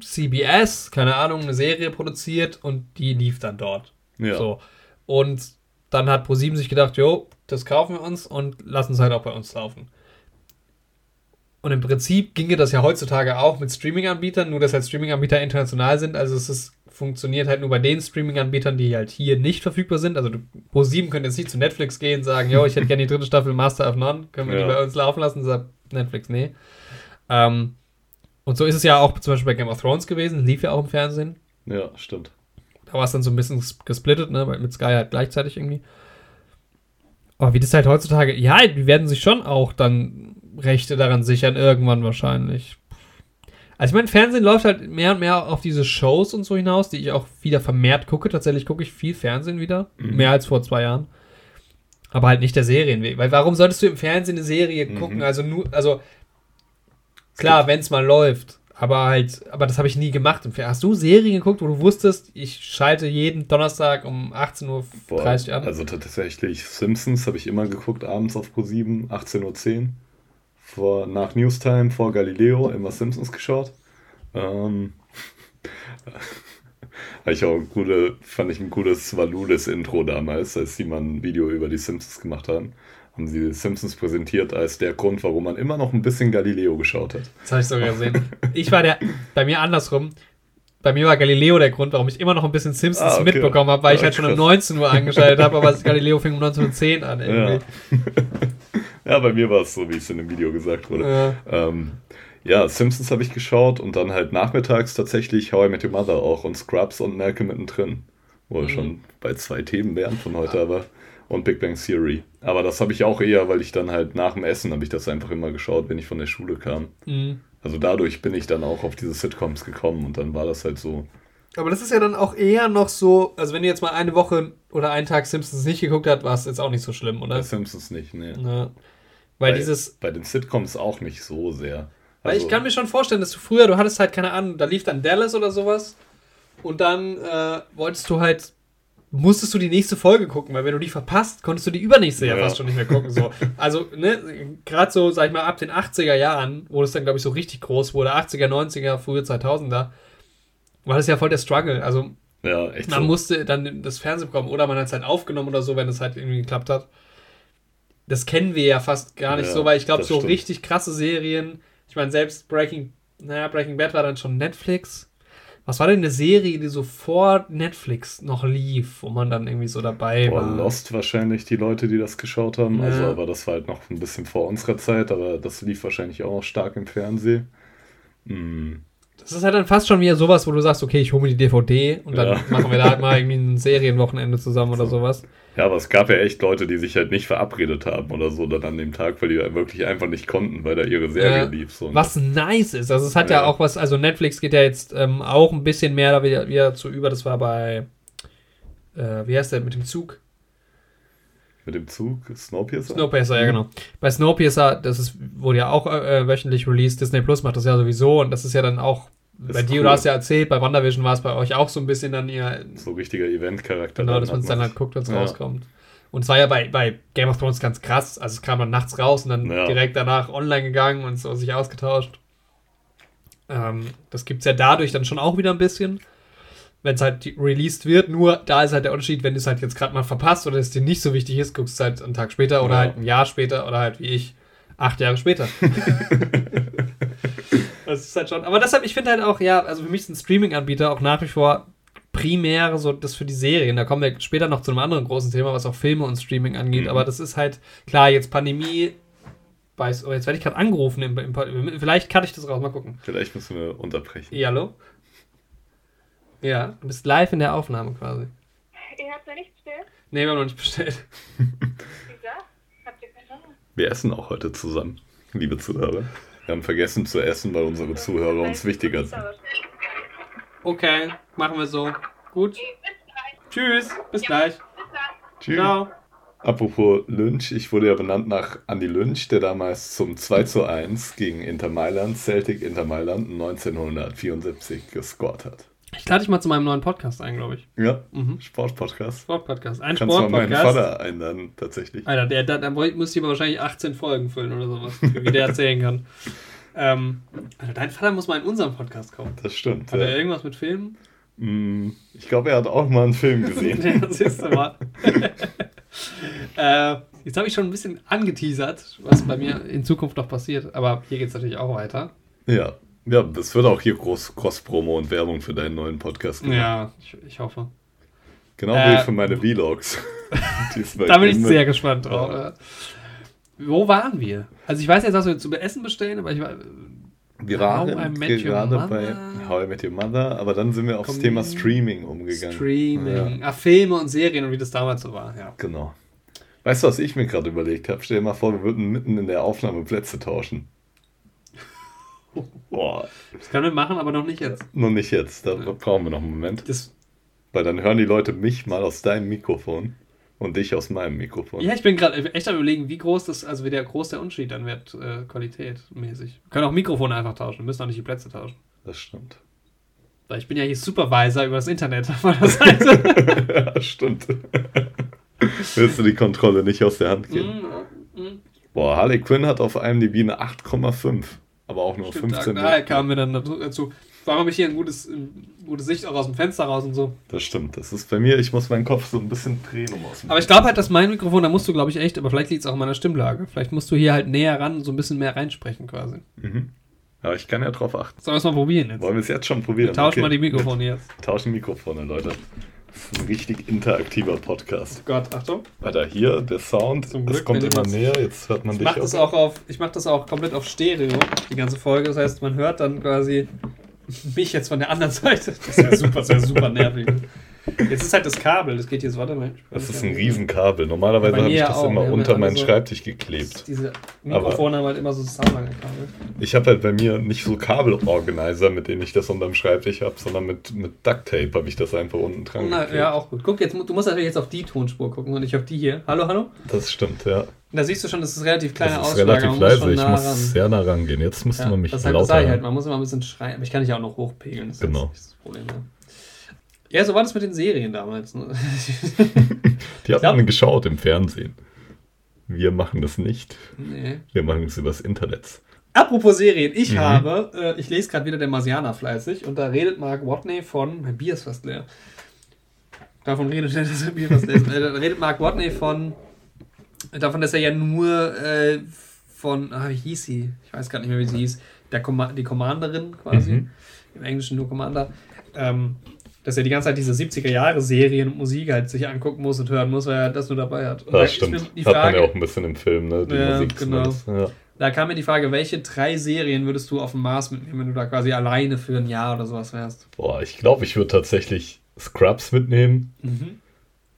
CBS, keine Ahnung, eine Serie produziert und die lief dann dort. Ja. So. Und dann hat ProSieben sich gedacht, jo, das kaufen wir uns und lassen es halt auch bei uns laufen. Und im Prinzip ginge das ja heutzutage auch mit Streaming-Anbietern, nur dass halt Streaming-Anbieter international sind. Also es ist, funktioniert halt nur bei den Streaming-Anbietern, die halt hier nicht verfügbar sind. Also Pro7 könnte jetzt nicht zu Netflix gehen und sagen, yo, ich hätte gerne die dritte Staffel Master of None, können wir ja. die bei uns laufen lassen? Sagt Netflix, nee. Ähm, und so ist es ja auch zum Beispiel bei Game of Thrones gewesen, lief ja auch im Fernsehen. Ja, stimmt. Da war es dann so ein bisschen gesplittet, ne, mit Sky halt gleichzeitig irgendwie. Aber wie das halt heutzutage, ja, die werden sich schon auch dann Rechte daran sichern, irgendwann wahrscheinlich. Also ich meine, Fernsehen läuft halt mehr und mehr auf diese Shows und so hinaus, die ich auch wieder vermehrt gucke. Tatsächlich gucke ich viel Fernsehen wieder. Mhm. Mehr als vor zwei Jahren. Aber halt nicht der Serienweg. Weil warum solltest du im Fernsehen eine Serie mhm. gucken? Also nur, also klar, wenn es mal läuft. Aber halt, aber das habe ich nie gemacht. Hast du Serien geguckt, wo du wusstest, ich schalte jeden Donnerstag um 18.30 Uhr an? Also tatsächlich Simpsons habe ich immer geguckt, abends auf Pro 7, 18.10 Uhr vor, nach Newstime vor Galileo immer Simpsons geschaut. Ähm, ich auch gute, fand ich ein gutes Valulis-Intro damals, als die mal ein Video über die Simpsons gemacht haben. Haben sie die Simpsons präsentiert als der Grund, warum man immer noch ein bisschen Galileo geschaut hat. Das habe ich sogar gesehen. Ich war der, bei mir andersrum. Bei mir war Galileo der Grund, warum ich immer noch ein bisschen Simpsons ah, okay. mitbekommen habe, weil ah, ich halt krass. schon um 19 Uhr angeschaltet habe, aber Galileo fing um 19.10 Uhr an. Irgendwie. Ja. Ja, bei mir war es so, wie es in dem Video gesagt wurde. Ja, ähm, ja Simpsons habe ich geschaut und dann halt nachmittags tatsächlich How I Met Your Mother auch und Scrubs und Malcolm mittendrin. Wo wir mhm. schon bei zwei Themen wären von heute, aber und Big Bang Theory. Aber das habe ich auch eher, weil ich dann halt nach dem Essen habe ich das einfach immer geschaut, wenn ich von der Schule kam. Mhm. Also dadurch bin ich dann auch auf diese Sitcoms gekommen und dann war das halt so. Aber das ist ja dann auch eher noch so, also wenn ihr jetzt mal eine Woche oder einen Tag Simpsons nicht geguckt habt, war es jetzt auch nicht so schlimm, oder? Bei Simpsons nicht, ne. Ja. Weil bei, dieses. Bei den Sitcoms auch nicht so sehr. Weil ich also kann mir schon vorstellen, dass du früher, du hattest halt keine Ahnung, da lief dann Dallas oder sowas. Und dann äh, wolltest du halt, musstest du die nächste Folge gucken, weil wenn du die verpasst, konntest du die übernächste ja, ja fast schon nicht mehr gucken. So. Also, ne, gerade so, sag ich mal, ab den 80er Jahren, wo das dann, glaube ich, so richtig groß wurde, 80er, 90er, frühe 2000er, war das ja voll der Struggle. Also, ja, man so. musste dann das Fernsehen bekommen oder man hat es halt aufgenommen oder so, wenn es halt irgendwie geklappt hat das kennen wir ja fast gar nicht ja, so, weil ich glaube, so stimmt. richtig krasse Serien, ich meine, selbst Breaking, naja, Breaking Bad war dann schon Netflix. Was war denn eine Serie, die so vor Netflix noch lief, wo man dann irgendwie so dabei Boah, war? Lost wahrscheinlich die Leute, die das geschaut haben. Ja. Also, aber das war halt noch ein bisschen vor unserer Zeit, aber das lief wahrscheinlich auch noch stark im Fernsehen. Hm. Das ist halt dann fast schon wieder sowas, wo du sagst, okay, ich hole mir die DVD und dann ja. machen wir da halt mal irgendwie ein Serienwochenende zusammen oder sowas. Ja, aber es gab ja echt Leute, die sich halt nicht verabredet haben oder so dann an dem Tag, weil die wirklich einfach nicht konnten, weil da ihre Serie ja, lief. So, ne? Was nice ist. Also es hat ja. ja, auch was, also Netflix geht ja jetzt ähm, auch ein bisschen mehr da wieder, wieder zu über. Das war bei, äh, wie heißt der, mit dem Zug? Mit dem Zug? Snowpiercer? Snowpiercer, ja, genau. Bei Snowpiercer, das ist, wurde ja auch äh, wöchentlich released. Disney Plus macht das ja sowieso und das ist ja dann auch bei dir, cool. du hast ja erzählt, bei WandaVision war es bei euch auch so ein bisschen dann ihr. So richtiger Event-Charakter. Genau, dass man es dann halt guckt, wenn es ja. rauskommt. Und es war ja bei, bei Game of Thrones ganz krass. Also es kam dann nachts raus und dann ja. direkt danach online gegangen und so sich ausgetauscht. Ähm, das gibt es ja dadurch dann schon auch wieder ein bisschen. Wenn es halt released wird, nur da ist halt der Unterschied, wenn du es halt jetzt gerade mal verpasst oder es dir nicht so wichtig ist, guckst du halt einen Tag später oder ja. halt ein Jahr später oder halt wie ich acht Jahre später. Das ist halt schon. Aber deshalb, ich finde halt auch, ja, also für mich sind Streaming-Anbieter auch nach wie vor primär so das für die Serien. Da kommen wir später noch zu einem anderen großen Thema, was auch Filme und Streaming angeht. Mhm. Aber das ist halt, klar, jetzt Pandemie. Weiß, oh, jetzt werde ich gerade angerufen. Im, im, vielleicht kann ich das raus. Mal gucken. Vielleicht müssen wir unterbrechen. Ja, hallo? Ja, du bist live in der Aufnahme quasi. Ihr habt ja nichts bestellt? Nee, wir haben noch nicht bestellt. Wieso? Habt ihr keine Wir essen auch heute zusammen, liebe Zuhörer. Wir haben vergessen zu essen, weil unsere Zuhörer uns wichtiger sind. Okay, machen wir so. Gut. Tschüss, bis gleich. Tschüss. Ciao. Apropos Lynch, ich wurde ja benannt nach Andy Lynch, der damals zum 2 zu 1 gegen Inter Mailand, Celtic Inter Mailand 1974 gescored hat. Ich lade dich mal zu meinem neuen Podcast ein, glaube ich. Ja, mhm. Sportpodcast. Sportpodcast. Ein Kannst Sportpodcast. Kannst du mal meinen Vater einladen, tatsächlich. Alter, der, der, der müsste ich aber wahrscheinlich 18 Folgen füllen oder sowas, wie der erzählen kann. Ähm, also dein Vater muss mal in unserem Podcast kommen. Das stimmt. Hat ja. er irgendwas mit Filmen? Mm, ich glaube, er hat auch mal einen Film gesehen. ja, das siehst du mal. äh, jetzt habe ich schon ein bisschen angeteasert, was bei mir in Zukunft noch passiert. Aber hier geht es natürlich auch weiter. Ja. Ja, es wird auch hier groß Cross-Promo und Werbung für deinen neuen Podcast gemacht. Ja, ich, ich hoffe. Genau Äh, wie für meine Vlogs. Da bin ich immer- sehr gespannt drauf. Ja. Wo waren wir? Also ich weiß jetzt, was wir zu Essen bestellen, aber ich war. Wir waren gerade bei How I Met Your Mother, aber dann sind wir aufs Komm- Thema Streaming umgegangen. Streaming. Ja, Ah, Filme und Serien und wie das damals so war, ja. genau. Weißt du, was ich mir gerade überlegt habe? Stell dir mal vor, wir würden mitten in der Aufnahme Plätze tauschen. Boah, Das können wir machen, aber noch nicht jetzt. nur nicht jetzt. Da brauchen wir noch einen Moment. Das, Weil dann hören die Leute mich mal aus deinem Mikrofon und dich aus meinem Mikrofon. ja, ich bin gerade echt am überlegen, wie groß das, also wie der groß der Unterschied dann wird, äh, qualitätmäßig. Wir können auch Mikrofone einfach tauschen, wir müssen auch nicht die Plätze tauschen. Das stimmt. Weil ich bin ja hier Supervisor über das Internet auf meiner Seite. ja, stimmt. Willst du die Kontrolle nicht aus der Hand geben? Mm, mm. Boah, Harley Quinn hat auf IMDb eine 8,5. Auch nur Stimmt, 15 da kamen wir dann dazu-. Vor allem habe ich hier ein gutes, ein gute Sicht auch aus dem Fenster raus und so. Das stimmt. Das ist bei mir, ich muss meinen Kopf so ein bisschen drehen, um aus dem Aber ich glaube halt, dass mein Mikrofon, da musst du, glaube ich, echt, aber vielleicht liegt es auch an meiner Stimmlage. Vielleicht musst du hier halt näher ran, so ein bisschen mehr reinsprechen quasi. Mhm. Aber ich kann ja drauf achten. Sollen wir es mal probieren jetzt? Wollen wir es jetzt schon probieren? Wir tauschen Okay. mal die Mikrofone jetzt. Tauschen Mikrofone, Leute. Ein richtig interaktiver Podcast. Gott, Achtung. Alter, hier der Sound, Zum es Glück kommt bin ich immer näher. Jetzt hört man Ich dich mache das auch auf, ich mache das auch komplett auf Stereo, die ganze Folge. Das heißt, man hört dann quasi mich jetzt von der anderen Seite. Das wäre super, das wäre super nervig. Jetzt ist halt das Kabel, das geht jetzt, warte mal. Das ist ein Riesenkabel. Normalerweise habe ich das auch. immer haben unter meinen so- Schreibtisch geklebt. Diese Mikrofone haben halt immer so Soundlange-Kabel. Ich habe halt bei mir nicht so Kabelorganizer, mit denen ich das unterm Schreibtisch habe, sondern mit, mit Ducktape habe ich das einfach unten dran Na, geklebt. ja, auch gut. Guck, jetzt, du musst natürlich jetzt auf die Tonspur gucken und nicht auf die hier. Hallo, hallo? Das stimmt, ja. Da siehst du schon, das ist relativ kleine das ist Ausschlag, relativ leise. Ich muss ran. sehr nah rangehen. Jetzt müsste Ja, man mich das, ist halt, das lauter ich halt, man muss immer ein bisschen schreien. Aber ich kann dich auch noch hochpegeln. Das ist Genau. nicht das Problem. Ja. Ja, so war das mit den Serien damals. Ne? Die hat man geschaut im Fernsehen. Wir machen das nicht. nee. Wir machen es übers Internet. Apropos Serien, ich Mhm. habe, äh, ich lese gerade wieder der Marsianer fleißig und da redet Mark Watney von, mein Bier ist fast leer. Davon redet er, dass er Bier fast leer ist. Äh, Da redet Mark Watney von, davon, dass er ja nur äh, von, ah, wie hieß sie? Ich weiß gar nicht mehr, wie sie hieß. Der Comma die Commanderin quasi. Mhm. Im Englischen nur Commander. Ähm, dass er die ganze Zeit diese 70er-Jahre-Serien und Musik halt sich angucken muss und hören muss, weil er das nur dabei hat. Und da Das stimmt. Die Hat man Frage, ja auch ein bisschen im Film, ne? Die Ja, Musik genau. Ja. da kam mir die Frage, welche drei Serien würdest du auf dem Mars mitnehmen, wenn du da quasi alleine für ein Jahr oder sowas wärst? Boah, ich glaube, ich würde tatsächlich Scrubs mitnehmen,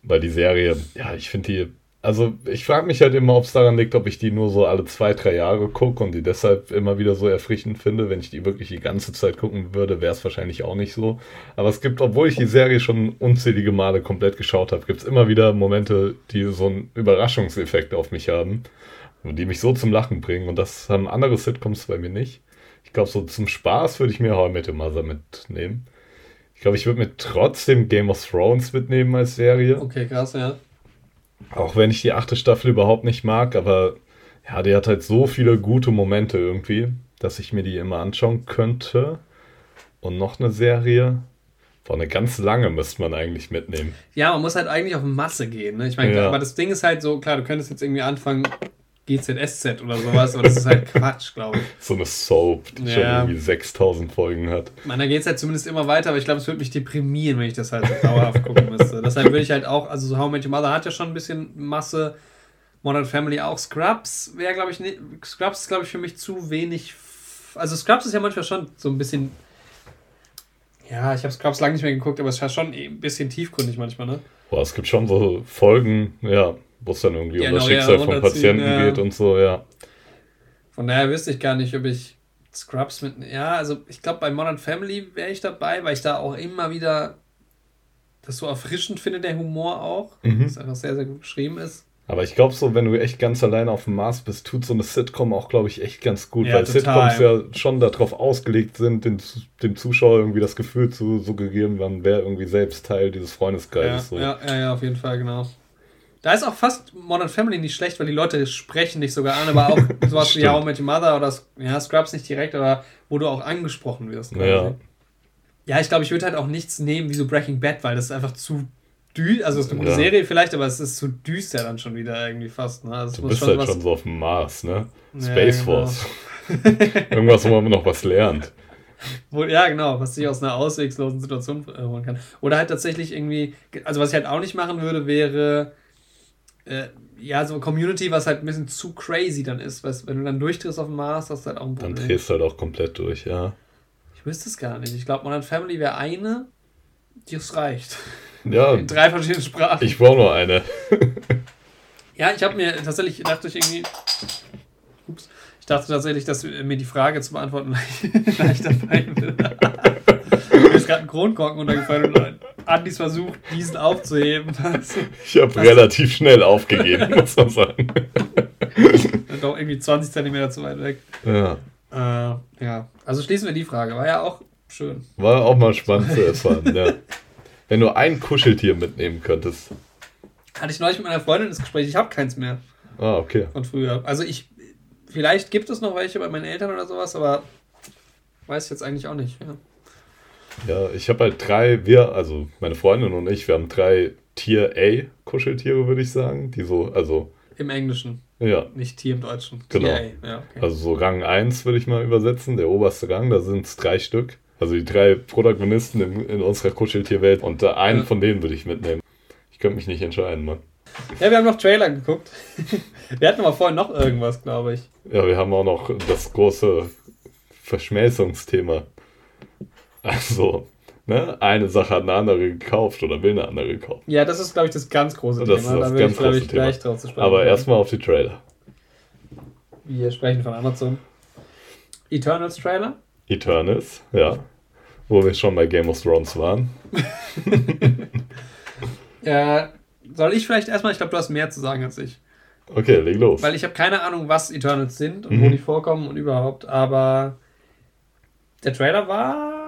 weil die Serie, ja, ich finde die. Also, ich frage mich halt immer, ob es daran liegt, ob ich die nur so alle zwei, drei Jahre gucke und die deshalb immer wieder so erfrischend finde. Wenn ich die wirklich die ganze Zeit gucken würde, wäre es wahrscheinlich auch nicht so. Aber es gibt, obwohl ich die Serie schon unzählige Male komplett geschaut habe, gibt es immer wieder Momente, die so einen Überraschungseffekt auf mich haben und die mich so zum Lachen bringen. Und das haben andere Sitcoms bei mir nicht. Ich glaube, so zum Spaß würde ich mir How I Met Your Mother mitnehmen. Ich glaube, ich würde mir trotzdem Game of Thrones mitnehmen als Serie. Okay, krass, ja. Auch wenn ich die achte Staffel überhaupt nicht mag, aber ja, die hat halt so viele gute Momente irgendwie, dass ich mir die immer anschauen könnte. Und noch eine Serie. Boah, eine ganz lange müsste man eigentlich mitnehmen. Ja, man muss halt eigentlich auf Masse gehen. Ne? Ich meine, Ja. aber das Ding ist halt so, klar, du könntest jetzt irgendwie anfangen, GZSZ oder sowas, aber das ist halt Quatsch, glaube ich. So eine Soap, die Ja. schon irgendwie 6000 Folgen hat. Meine, da geht es halt zumindest immer weiter, aber ich glaube, es würde mich deprimieren, wenn ich das halt so dauerhaft gucken müsste. Deshalb würde ich halt auch, also so How Met Your Mother hat ja schon ein bisschen Masse, Modern Family auch. Scrubs wäre, glaube ich, nicht, Scrubs ist, glaube ich, für mich zu wenig. Also Scrubs ist ja manchmal schon so ein bisschen. Ja, ich habe Scrubs lange nicht mehr geguckt, aber es ist ja schon eh ein bisschen tiefgründig manchmal, ne? Boah, es gibt schon so Folgen, ja, wo es dann irgendwie Ja, um das genau, ja, Schicksal von Patienten ja. geht und so, ja. Von daher wüsste ich gar nicht, ob ich Scrubs mit. Ja, also ich glaube, bei Modern Family wäre ich dabei, weil ich da auch immer wieder das so erfrischend finde, der Humor auch. Mhm. Das einfach sehr, sehr gut geschrieben ist. Aber ich glaube so, wenn du echt ganz alleine auf dem Mars bist, tut so eine Sitcom auch, glaube ich, echt ganz gut, Ja, weil total. Sitcoms ja schon darauf ausgelegt sind, den, dem Zuschauer irgendwie das Gefühl zu suggerieren, man wäre irgendwie selbst Teil dieses Ja, Freundeskreises. so. ja, ja, ja, auf jeden Fall, genau. Da ist auch fast Modern Family nicht schlecht, weil die Leute sprechen dich sogar an, aber auch sowas wie. How I Met Your Mother oder ja, Scrubs nicht direkt, aber wo du auch angesprochen wirst. Ja. Ja, ich glaube, ich würde halt auch nichts nehmen wie so Breaking Bad, weil das ist einfach zu dü also es ist eine gute Ja. Serie vielleicht, aber es ist zu düster dann schon wieder irgendwie fast. Ne? Also Du bist schon halt schon so auf dem Mars, ne? Ja, Space genau. Force. Irgendwas, wo man noch was lernt. Wo, ja, genau, was dich aus einer ausweglosen Situation äh, holen kann. Oder halt tatsächlich irgendwie, also was ich halt auch nicht machen würde, wäre, äh, ja, so Community, was halt ein bisschen zu crazy dann ist. Weißt, wenn du dann durchdrehst auf dem Mars, hast du halt auch ein Dann Problem. drehst du halt auch komplett durch, ja. Ich wüsste es gar nicht. Ich glaube, Modern Family wäre eine, die es reicht. Ja, In drei verschiedenen Sprachen. ich brauche nur eine. Ja, ich habe mir tatsächlich gedacht, ich irgendwie. Ups. Ich dachte tatsächlich, dass mir die Frage zu beantworten leicht- leichter fallen würde. mir ist gerade ein Kronkorken untergefallen und Andis versucht, diesen aufzuheben. Also, Ich habe relativ schnell aufgegeben, muss man sagen. doch irgendwie 20 Zentimeter zu weit weg. Ja. Äh, ja, also schließen wir die Frage. War ja auch schön. War auch mal spannend zu erfahren, ja. Wenn du ein Kuscheltier mitnehmen könntest. Hatte ich neulich mit meiner Freundin das Gespräch. Ich habe keins mehr Ah, okay. von früher. Also ich, vielleicht gibt es noch welche bei meinen Eltern oder sowas, aber weiß ich jetzt eigentlich auch nicht. Ja. Ja, ich habe halt drei, wir, also meine Freundin und ich, wir haben drei Tier A Kuscheltiere, würde ich sagen. Die so, also, Im Englischen, ja, nicht Tier im Deutschen. Genau. TA, Ja, okay. also so Rang 1 würde ich mal übersetzen, der oberste Rang, da sind es drei Stück. Also die drei Protagonisten in, in unserer Kuscheltierwelt und einen Ja. von denen würde ich mitnehmen. Ich könnte mich nicht entscheiden, Mann. Ja, wir haben noch Trailer geguckt. wir hatten aber vorhin noch irgendwas, glaube ich. Ja, wir haben auch noch das große Verschmelzungsthema. Also, ne, eine Sache hat eine andere gekauft oder will eine andere kaufen. Ja, das ist, glaube ich, das ganz große Das Thema. ist Da das will ganz ich, glaube ich, Thema. gleich drauf zu sprechen. Aber erstmal auf die Trailer. Wir sprechen von Amazon. Eternals Trailer. Eternals, ja. Wo wir schon bei Game of Thrones waren. Äh, soll ich vielleicht erstmal, ich glaube, du hast mehr zu sagen als ich. Okay, leg los. Weil ich habe keine Ahnung, was Eternals sind und Mhm. wo die vorkommen und überhaupt, aber der Trailer war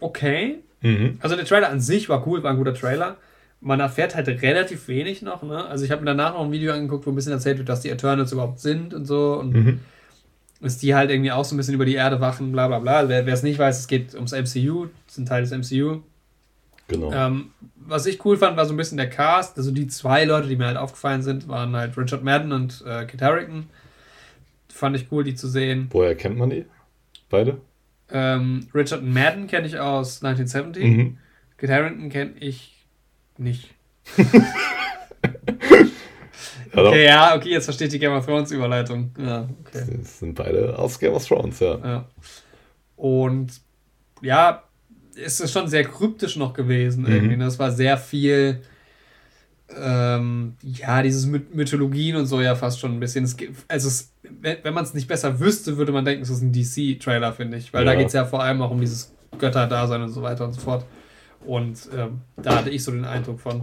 okay. Mhm. Also der Trailer an sich war cool, war ein guter Trailer. Man erfährt halt relativ wenig noch, ne? Also ich habe mir danach noch ein Video angeguckt, wo ein bisschen erzählt wird, dass die Eternals überhaupt sind und so und Mhm. dass die halt irgendwie auch so ein bisschen über die Erde wachen, bla bla bla. Wer es nicht weiß, es geht ums MCU, ist ein Teil des MCU. Genau. Ähm, was ich cool fand, war so ein bisschen der Cast. Also die zwei Leute, die mir halt aufgefallen sind, waren halt Richard Madden und äh, Kit Harington. Fand ich cool, die zu sehen. Woher kennt man die? Beide? Ähm, Richard Madden kenne ich aus 1970. Mhm. Kit Harington kenne ich nicht. Okay, ja, okay, jetzt versteht die Game of Thrones Überleitung. Ja, okay. Das sind beide aus Game of Thrones, ja. Ja. Und ja, es ist schon sehr kryptisch noch gewesen Mhm. irgendwie. ne? Es war sehr viel, ähm, ja, dieses My Mythologien und so ja fast schon ein bisschen. Es, gibt- also es, wenn, man es nicht besser wüsste, würde man denken, es ist ein DC-Trailer, finde ich. Weil da Ja. geht es ja vor allem auch um dieses Götterdasein und so weiter und so fort. Und ähm, da hatte ich so den Eindruck von.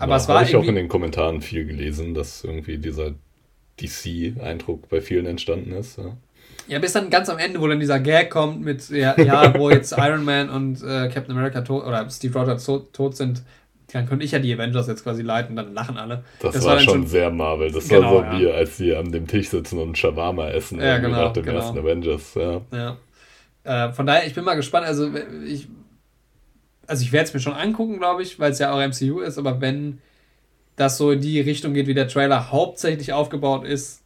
Aber es war Habe Genau, ich auch in den Kommentaren viel gelesen, dass irgendwie dieser DC-Eindruck bei vielen entstanden ist. Ja. Ja, bis dann ganz am Ende, wo dann dieser Gag kommt mit, ja, ja wo jetzt Iron Man und äh, Captain America tot oder Steve Rogers tot, tot sind, dann könnte ich ja die Avengers jetzt quasi leiten, dann lachen alle. Das, war, dann schon sehr Marvel. Das Genau, war so ja. wie, als sie an dem Tisch sitzen und Shawarma essen Ja, genau, nach dem genau. ersten Avengers. Ja. Ja. Äh, von daher, ich bin mal gespannt. Also, ich, also ich werde es mir schon angucken, glaube ich, weil es ja auch MCU ist, aber wenn das so in die Richtung geht, wie der Trailer hauptsächlich aufgebaut ist,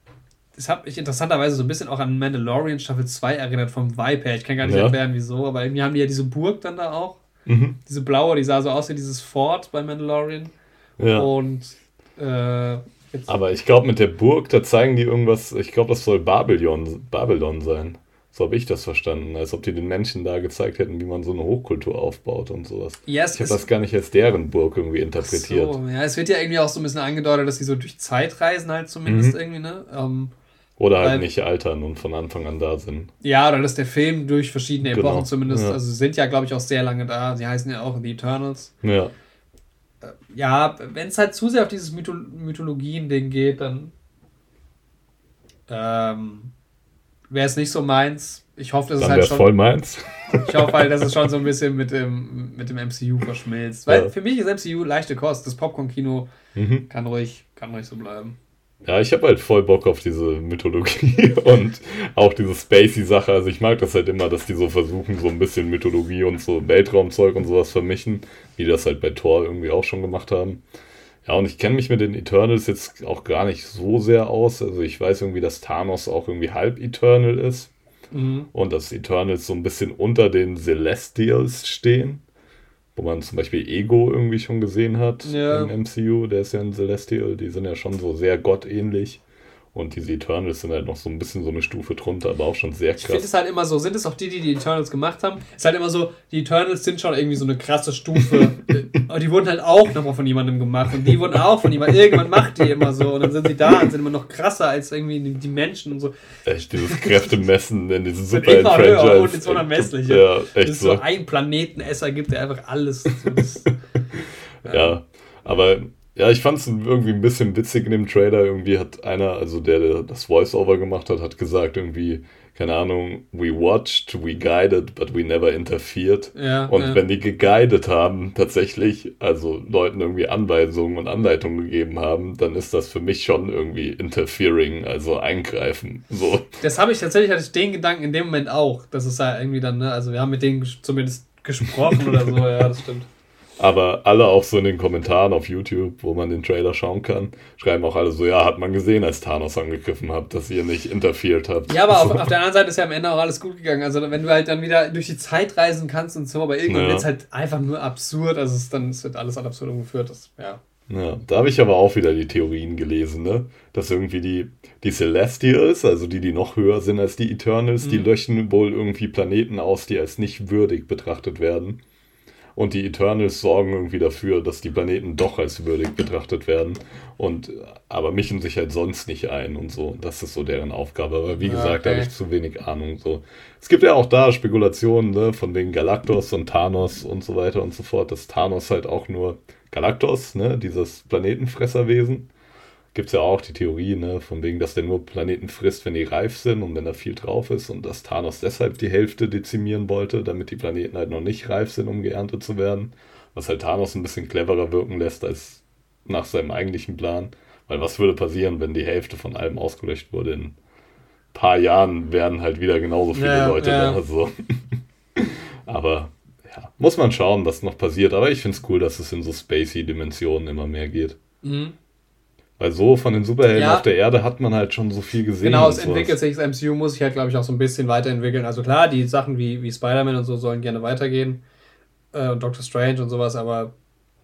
das hat mich interessanterweise so ein bisschen auch an Mandalorian Staffel 2 erinnert, vom Vibe her. Ich kann gar nicht Ja. erklären, wieso, aber irgendwie haben die ja diese Burg dann da auch. Mhm. Diese blaue, die sah so aus wie dieses Fort bei Mandalorian. ja. Und äh, jetzt, Aber ich glaube, mit der Burg, da zeigen die irgendwas, ich glaube, das soll Babylon, Babylon sein. So habe ich das verstanden. Als ob die den Menschen da gezeigt hätten, wie man so eine Hochkultur aufbaut und sowas. ja, Ich habe das gar nicht als deren Burg irgendwie interpretiert. So, ja, es wird ja irgendwie auch so ein bisschen angedeutet, dass sie so durch Zeit reisen halt zumindest Mhm. irgendwie, ne? Ähm, Oder halt Weil- nicht altern und von Anfang an da sind. ja, oder dass der Film durch verschiedene Genau, Epochen zumindest, ja. also sie sind ja, glaube ich, auch sehr lange da. Sie heißen ja auch The Eternals. Ja. Ja, wenn es halt zu sehr auf dieses Mytho Mythologien-Ding geht, dann ähm, wäre es nicht so meins. Ich hoffe, dass Dann es halt schon. voll meins. Ich hoffe halt, dass es schon so ein bisschen mit dem, mit dem MCU verschmilzt. Weil Ja. für mich ist MCU leichte Kost. Das Popcorn-Kino Mhm. kann ruhig, kann ruhig so bleiben. Ja, ich habe halt voll Bock auf diese Mythologie und auch diese Spacey-Sache. Also ich mag das halt immer, dass die so versuchen, so ein bisschen Mythologie und so Weltraumzeug und sowas vermischen, wie die das halt bei Thor irgendwie auch schon gemacht haben. Ja, und ich kenne mich mit den Eternals jetzt auch gar nicht so sehr aus. Also ich weiß irgendwie, dass Thanos auch irgendwie halb Eternal ist Mhm. und dass Eternals so ein bisschen unter den Celestials stehen. Wo man zum Beispiel Ego irgendwie schon gesehen hat Ja. im MCU, der ist ja ein Celestial, die sind ja schon so sehr gottähnlich. Und diese Eternals sind halt noch so ein bisschen so eine Stufe drunter, aber auch schon sehr Ich finde krass. es halt immer so, sind es auch die, die die Eternals gemacht haben? Es ist halt immer so, die Eternals sind schon irgendwie so eine krasse Stufe. Aber die wurden halt auch nochmal von jemandem gemacht. Und die wurden auch von jemandem. Irgendwann macht die immer so. Und dann sind sie da und sind immer noch krasser als irgendwie die, Menschen und so. Echt, dieses Kräftemessen in diesem super immer höher und ins Unermessliche. Ja, echt es so so. ein Planetenesser gibt, der einfach alles. So das, Ja, aber ja, ich fand es irgendwie ein bisschen witzig in dem Trailer. Irgendwie hat einer, also der, der das Voice-Over gemacht hat, hat gesagt irgendwie, keine Ahnung, we watched, we guided, but we never interfered. ja, Und ja. wenn die geguidet haben, tatsächlich, also Leuten irgendwie Anweisungen und Anleitungen gegeben haben, dann ist das für mich schon irgendwie interfering, also eingreifen. So. Das habe ich tatsächlich, hatte ich den Gedanken in dem Moment auch. Das ist ja irgendwie dann, ne? Also wir haben mit denen zumindest gesprochen oder so, ja, das stimmt. Aber alle auch so in den Kommentaren auf YouTube, wo man den Trailer schauen kann, schreiben auch alle so, ja, hat man gesehen, als Thanos angegriffen habt, dass ihr nicht interferiert habt. Ja, aber auf, auf der anderen Seite ist ja am Ende auch alles gut gegangen. Also wenn du halt dann wieder durch die Zeit reisen kannst und so, aber irgendwann Ja. wird es halt einfach nur absurd. Also es dann es wird alles ad absurdum geführt. Das, ja. Ja, da habe ich aber auch wieder die Theorien gelesen, ne? Dass irgendwie die, die Celestials, also die, die noch höher sind als die Eternals, die Mhm. löschen wohl irgendwie Planeten aus, die als nicht würdig betrachtet werden. Und die Eternals sorgen irgendwie dafür, dass die Planeten doch als würdig betrachtet werden. Und aber mischen sich halt sonst nicht ein und so. Das ist so deren Aufgabe. Aber wie Ja, gesagt, da okay. habe ich zu wenig Ahnung. So. Es gibt ja auch da Spekulationen, ne, von wegen Galactus und Thanos und so weiter und so fort, dass Thanos halt auch nur Galactus, ne, dieses Planetenfresserwesen. Gibt es ja auch die Theorie, ne, von wegen, dass der nur Planeten frisst, wenn die reif sind und wenn da viel drauf ist und dass Thanos deshalb die Hälfte dezimieren wollte, damit die Planeten halt noch nicht reif sind, um geerntet zu werden. Was halt Thanos ein bisschen cleverer wirken lässt als nach seinem eigentlichen Plan. Weil was würde passieren, wenn die Hälfte von allem ausgelöscht wurde? In ein paar Jahren wären halt wieder genauso viele Ja, Leute ja. da. So. Aber ja, muss man schauen, was noch passiert. Aber ich finde es cool, dass es in so spacey-Dimensionen immer mehr geht. Mhm. Weil so von den Superhelden Ja. auf der Erde hat man halt schon so viel gesehen. Genau, es entwickelt sich, das MCU muss sich halt, glaube ich, auch so ein bisschen weiterentwickeln. Also klar, die Sachen wie, wie Spider-Man und so sollen gerne weitergehen. Äh, und Doctor Strange und sowas, aber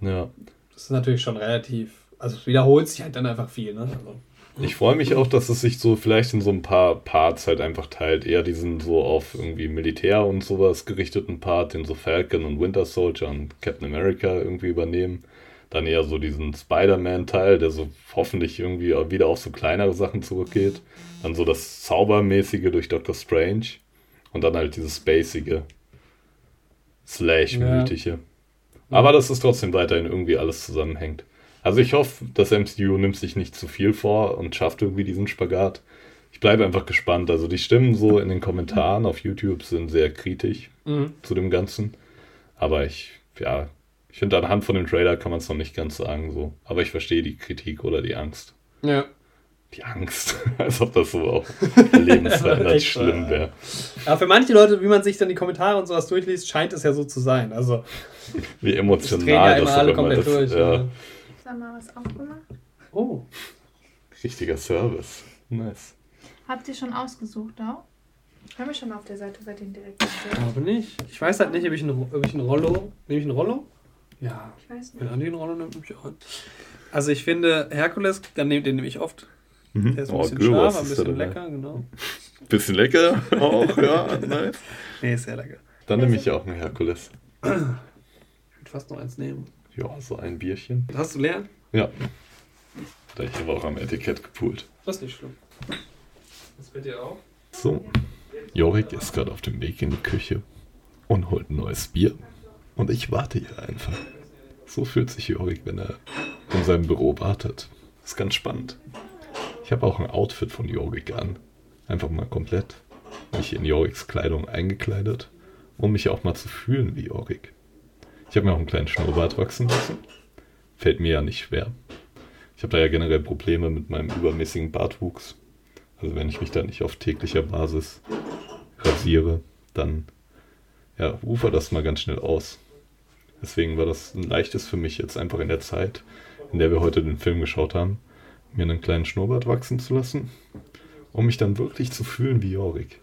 Ja. das ist natürlich schon relativ. Also es wiederholt sich halt dann einfach viel, ne? Also, Ich freue mich auch, dass es sich so vielleicht in so ein paar Parts halt einfach teilt. Eher diesen so auf irgendwie Militär und sowas gerichteten Part, den so Falcon und Winter Soldier und Captain America irgendwie übernehmen. Dann eher so diesen Spider-Man-Teil, der so hoffentlich irgendwie wieder auf so kleinere Sachen zurückgeht. Dann so das Zaubermäßige durch Doctor Strange. Und dann halt dieses Spacige. Slash-Mythische. Aber dass es trotzdem weiterhin irgendwie alles zusammenhängt. Also ich hoffe, das MCU nimmt sich nicht zu viel vor und schafft irgendwie diesen Spagat. Ich bleibe einfach gespannt. Also die Stimmen so in den Kommentaren auf YouTube sind sehr kritisch mhm. zu dem Ganzen. Aber ich, ja, ich finde anhand von dem Trailer kann man es noch nicht ganz sagen so. Aber ich verstehe die Kritik oder die Angst. Ja. Die Angst, als ob das so auch lebensverändert Echt, schlimm wäre. Aber für manche Leute, wie man sich dann die Kommentare und sowas durchliest, scheint es ja so zu sein. Also, Wie es drehen ja emotional immer das alle auch immer komplett ist. durch. Ja, Ja. Sag mal was aufgemacht. Oh. richtiger Service. Nice. Habt ihr schon ausgesucht auch? Können wir schon mal auf der Seite bei denen direkt Ich glaube nicht. Ich weiß halt nicht, ob ich ein, ob ich ein Rollo. Nehme ich ein Rollo? Ja. Ich weiß Wenn nicht. Andi einen Rollo nimmt, nehme ich auch an. Also ich finde Herkules, den nehme ich oft. Mhm. Der ist ein Oh, bisschen Gyros scharf, ein bisschen dabei. lecker, genau. Bisschen lecker auch, ja, nice. Nee, ist sehr lecker. Dann nehme ich auch einen Herkules. Ich würde fast noch eins nehmen. Ja, so ein Bierchen. Hast du leer? Ja. Da ich aber auch am Etikett gepult. Das ist nicht schlimm. Das bei dir auch? So. Jorik ist gerade auf dem Weg in die Küche und holt ein neues Bier. Und ich warte hier einfach. So fühlt sich Jorik, wenn er in seinem Büro wartet. ist ganz spannend. Ich habe auch ein Outfit von Jorik an. Einfach mal komplett. Mich in Joriks Kleidung eingekleidet, um mich auch mal zu fühlen wie Jorik. Ich habe mir auch einen kleinen Schnurrbart wachsen lassen. Fällt mir ja nicht schwer. Ich habe da ja generell Probleme mit meinem übermäßigen Bartwuchs. Also wenn ich mich da nicht auf täglicher Basis rasiere, dann ja, ufert das mal ganz schnell aus. Deswegen war das ein leichtes für mich jetzt einfach in der Zeit, in der wir heute den Film geschaut haben, mir einen kleinen Schnurrbart wachsen zu lassen, um mich dann wirklich zu fühlen wie Jorik.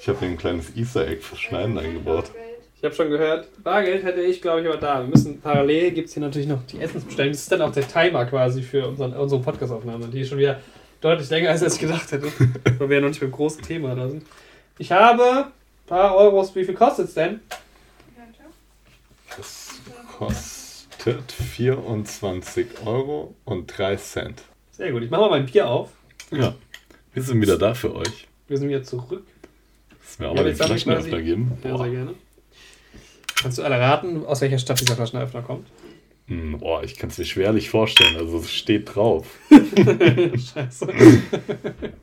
Ich habe mir ein kleines Easter Egg fürs Schneiden eingebaut. Ich habe schon gehört, Bargeld hätte ich, glaube ich, aber da. Wir müssen parallel gibt es hier natürlich noch die Essensbestellung. Das ist dann auch der Timer quasi für unseren, unsere Podcast-Aufnahme. Die ist schon wieder deutlich länger, als ich gedacht hätte. weil wir ja noch nicht beim großen Thema da sind. Ich habe paar Euros. Wie viel kostet es denn? Das kostet 24 Euro und 3 Cent. Sehr gut. Ich mache mal mein Bier auf. Ja, wir sind wieder da für euch. Wir sind wieder zurück. Dass wir auch mal den Flaschenöffner geben. Ja, sehr gerne. Kannst du alle raten, aus welcher Stadt dieser Flaschenöffner kommt? Hm, boah, ich kann es mir schwerlich vorstellen. Also es steht drauf. Scheiße.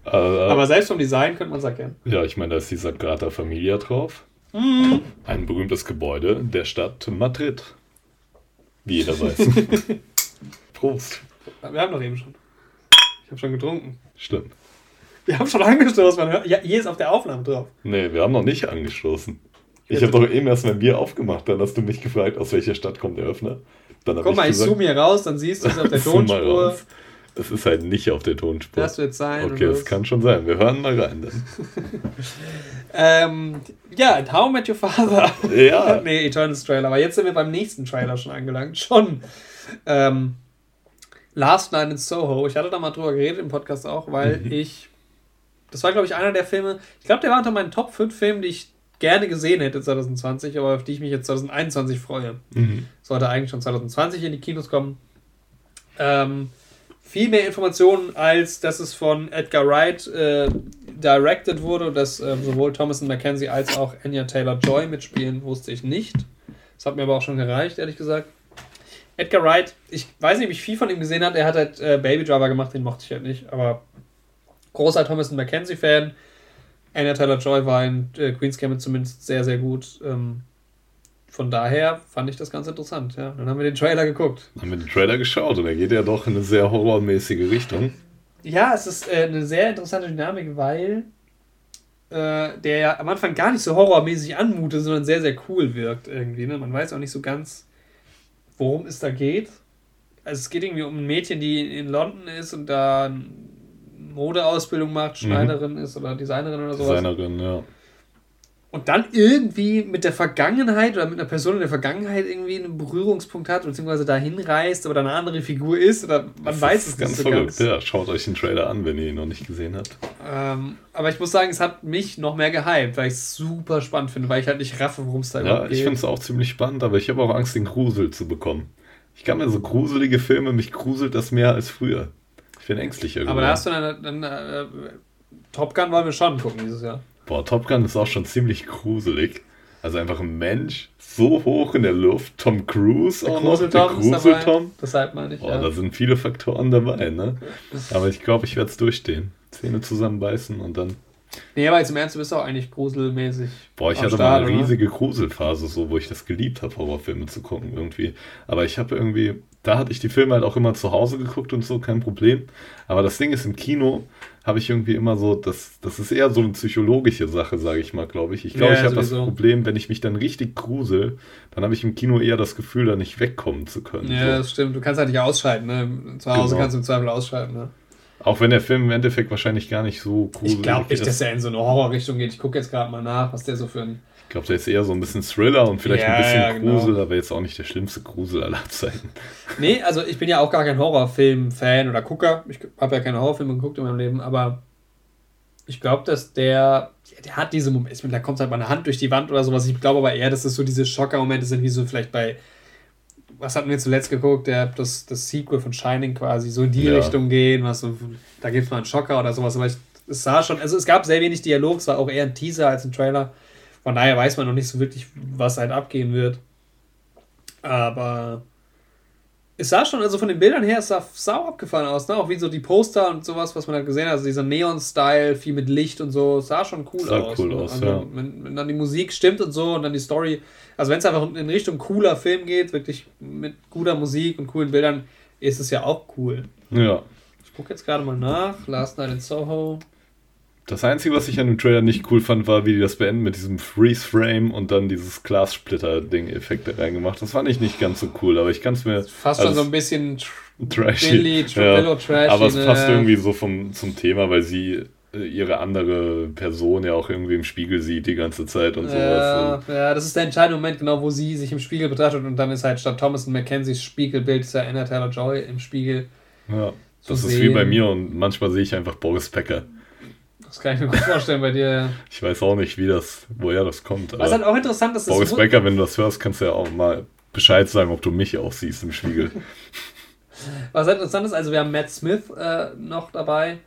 Äh, Aber selbst vom Design könnte man es erkennen. ja, ich meine, da ist die Sagrada Familia drauf. Mhm. Ein berühmtes Gebäude der Stadt Madrid. Wie jeder weiß. Prost. Wir haben doch eben schon. Ich habe schon getrunken. Stimmt. Wir haben schon angestoßen. Man hört, ja, hier ist auf der Aufnahme drauf. Nee, wir haben noch nicht angestoßen. Ich habe doch eben erst mein Bier aufgemacht. Dann hast du mich gefragt, aus welcher Stadt kommt der Öffner. Dann Guck mal, ich gesagt, zoome hier raus, dann siehst du es auf der mal Tonspur. Es ist halt nicht auf der Tonspur. Das wird sein. Okay, das kann schon sein. Wir hören mal rein dann. Ähm, ja, How Met Your Father. Ja. nee, Eternals Trailer. Aber jetzt sind wir beim nächsten Trailer schon angelangt. Schon. Ähm, Last Night in Soho. Ich hatte da mal drüber geredet im Podcast auch, weil Mhm. ich. Das war, glaube ich, einer der Filme. Ich glaube, der war unter meinen Top 5 Filmen, die ich gerne gesehen hätte 2020, aber auf die ich mich jetzt 2021 freue. Mhm. Sollte eigentlich schon 2020 in die Kinos kommen. Ähm, viel mehr Informationen, als dass es von Edgar Wright äh, directed wurde, dass ähm, sowohl Thomas Mackenzie als auch Anya Taylor-Joy mitspielen, wusste ich nicht. Das hat mir aber auch schon gereicht, ehrlich gesagt. Edgar Wright, ich weiß nicht, wie ich viel von ihm gesehen habe. Er hat halt äh, Baby Driver gemacht, den mochte ich halt nicht, aber großer Thomas Mackenzie-Fan. Anya Taylor-Joy war in äh, Queen's Gambit zumindest sehr, sehr gut. Ähm, von daher fand ich das ganz interessant. Ja. Dann haben wir den Trailer geguckt. Haben wir den Trailer geschaut und er geht ja doch in eine sehr horrormäßige Richtung. Ja, es ist äh, eine sehr interessante Dynamik, weil äh, der ja am Anfang gar nicht so horrormäßig anmutet, sondern sehr, sehr cool wirkt irgendwie. Ne? Man weiß auch nicht so ganz, worum es da geht. Also es geht irgendwie um ein Mädchen, die in London ist und da Modeausbildung macht, Schneiderin ist oder Designerin oder sowas. Designerin, ja. Und dann irgendwie mit der Vergangenheit oder mit einer Person in der Vergangenheit irgendwie einen Berührungspunkt hat, beziehungsweise dahin reist, aber da eine andere Figur ist oder man Das weiß ist es ganz nicht so verrückt. ganz. Ja, schaut euch den Trailer an, wenn ihr ihn noch nicht gesehen habt. Ähm, aber ich muss sagen, es hat mich noch mehr gehypt, weil ich es super spannend finde, weil ich halt nicht raffe, worum es da Ja, überhaupt ich geht. finde es auch ziemlich spannend, aber ich habe auch Angst, den Grusel zu bekommen. Ich kann mir so gruselige Filme, mich gruselt das mehr als früher. Ich bin ängstlicher aber da hast du dann, dann äh, Top Gun wollen wir schon gucken dieses Jahr. Boah, Top Gun ist auch schon ziemlich gruselig. Also einfach ein Mensch so hoch in der Luft. Tom Cruise auch noch. Der Gruseltom. Deshalb meine ich, Boah, ja. da sind viele Faktoren dabei, ne? Aber ich glaube, ich werde es durchstehen. Zähne zusammenbeißen und dann. Nee, aber jetzt im Ernst, du bist auch eigentlich gruselmäßig. Boah, ich hatte Start, mal eine oder? riesige Gruselphase, so, wo ich das geliebt habe, Horrorfilme zu gucken irgendwie. Aber ich habe irgendwie, da hatte ich die Filme halt auch immer zu Hause geguckt und so, kein Problem. Aber das Ding ist, im Kino habe ich irgendwie immer so, das, das ist eher so eine psychologische Sache, sage ich mal, glaube ich. Ich glaube, Ja, ich habe das. Problem, wenn ich mich dann richtig grusel, dann habe ich im Kino eher das Gefühl, da nicht wegkommen zu können. Ja, so. das stimmt. Du kannst halt nicht ausschalten. Ne? Zu Hause Genau. kannst du im Zweifel ausschalten. Ne? Auch wenn der Film im Endeffekt wahrscheinlich gar nicht so gruselig Ich glaube nicht, ist. dass er in so eine Horrorrichtung geht. Ich gucke jetzt gerade mal nach, was der so für ein. Ich glaube, der ist eher so ein bisschen Thriller und vielleicht Ja, ein bisschen ja, genau. Grusel, aber jetzt auch nicht der schlimmste Grusel aller Zeiten. Nee, also ich bin ja auch gar kein Horrorfilm-Fan oder Gucker. Ich habe ja keine Horrorfilme geguckt in meinem Leben, aber ich glaube, dass der, der hat diese Momente, da kommt halt mal eine Hand durch die Wand oder sowas. Ich glaube aber eher, dass es so diese Schocker-Momente sind, wie so vielleicht bei, was hatten wir zuletzt geguckt, der, das, das Sequel von Shining quasi, so in die Ja. Richtung gehen, was so, da gibt es mal einen Schocker oder sowas, aber ich, es sah schon, also es gab sehr wenig Dialog, es war auch eher ein Teaser als ein Trailer. Von daher weiß man noch nicht so wirklich, was halt abgehen wird. Aber es sah schon, also von den Bildern her, es sah sau abgefallen aus, ne? Auch wie so die Poster und sowas, was man halt gesehen hat. Also dieser Neon-Style, viel mit Licht und so, es sah schon cool Sah aus. cool ne? aus, also, ja. wenn, wenn dann die Musik stimmt und so und dann die Story, also wenn es einfach in Richtung cooler Film geht, wirklich mit guter Musik und coolen Bildern, ist es ja auch cool. Ja. Ich gucke jetzt gerade mal nach. Last Night in Soho. Das Einzige, was ich an dem Trailer nicht cool fand, war, wie die das beenden mit diesem Freeze-Frame und dann dieses Glassplitter-Ding-Effekte reingemacht. Das fand ich nicht ganz so cool, aber ich kann es mir. Fast schon so ein bisschen trashy. Billy, Trillo, trashy. Aber es passt ne? irgendwie so vom, zum Thema, weil sie äh, ihre andere Person ja auch irgendwie im Spiegel sieht die ganze Zeit und Ja, sowas. ja, das ist der entscheidende Moment, genau, wo sie sich im Spiegel betrachtet und dann ist halt statt Thomas und Mackenzies Spiegelbild ist ja Anna Taylor Joy im Spiegel. Ja, das ist sehen. wie bei mir und manchmal sehe ich einfach Boris Becker. Das kann ich mir gut vorstellen bei dir. Ich weiß auch nicht, wie das, woher das kommt. Was halt auch interessant ist, Boris Becker, wenn du das hörst, kannst du ja auch mal Bescheid sagen, ob du mich auch siehst im Spiegel. Was halt interessant ist, also wir haben Matt Smith äh, noch dabei,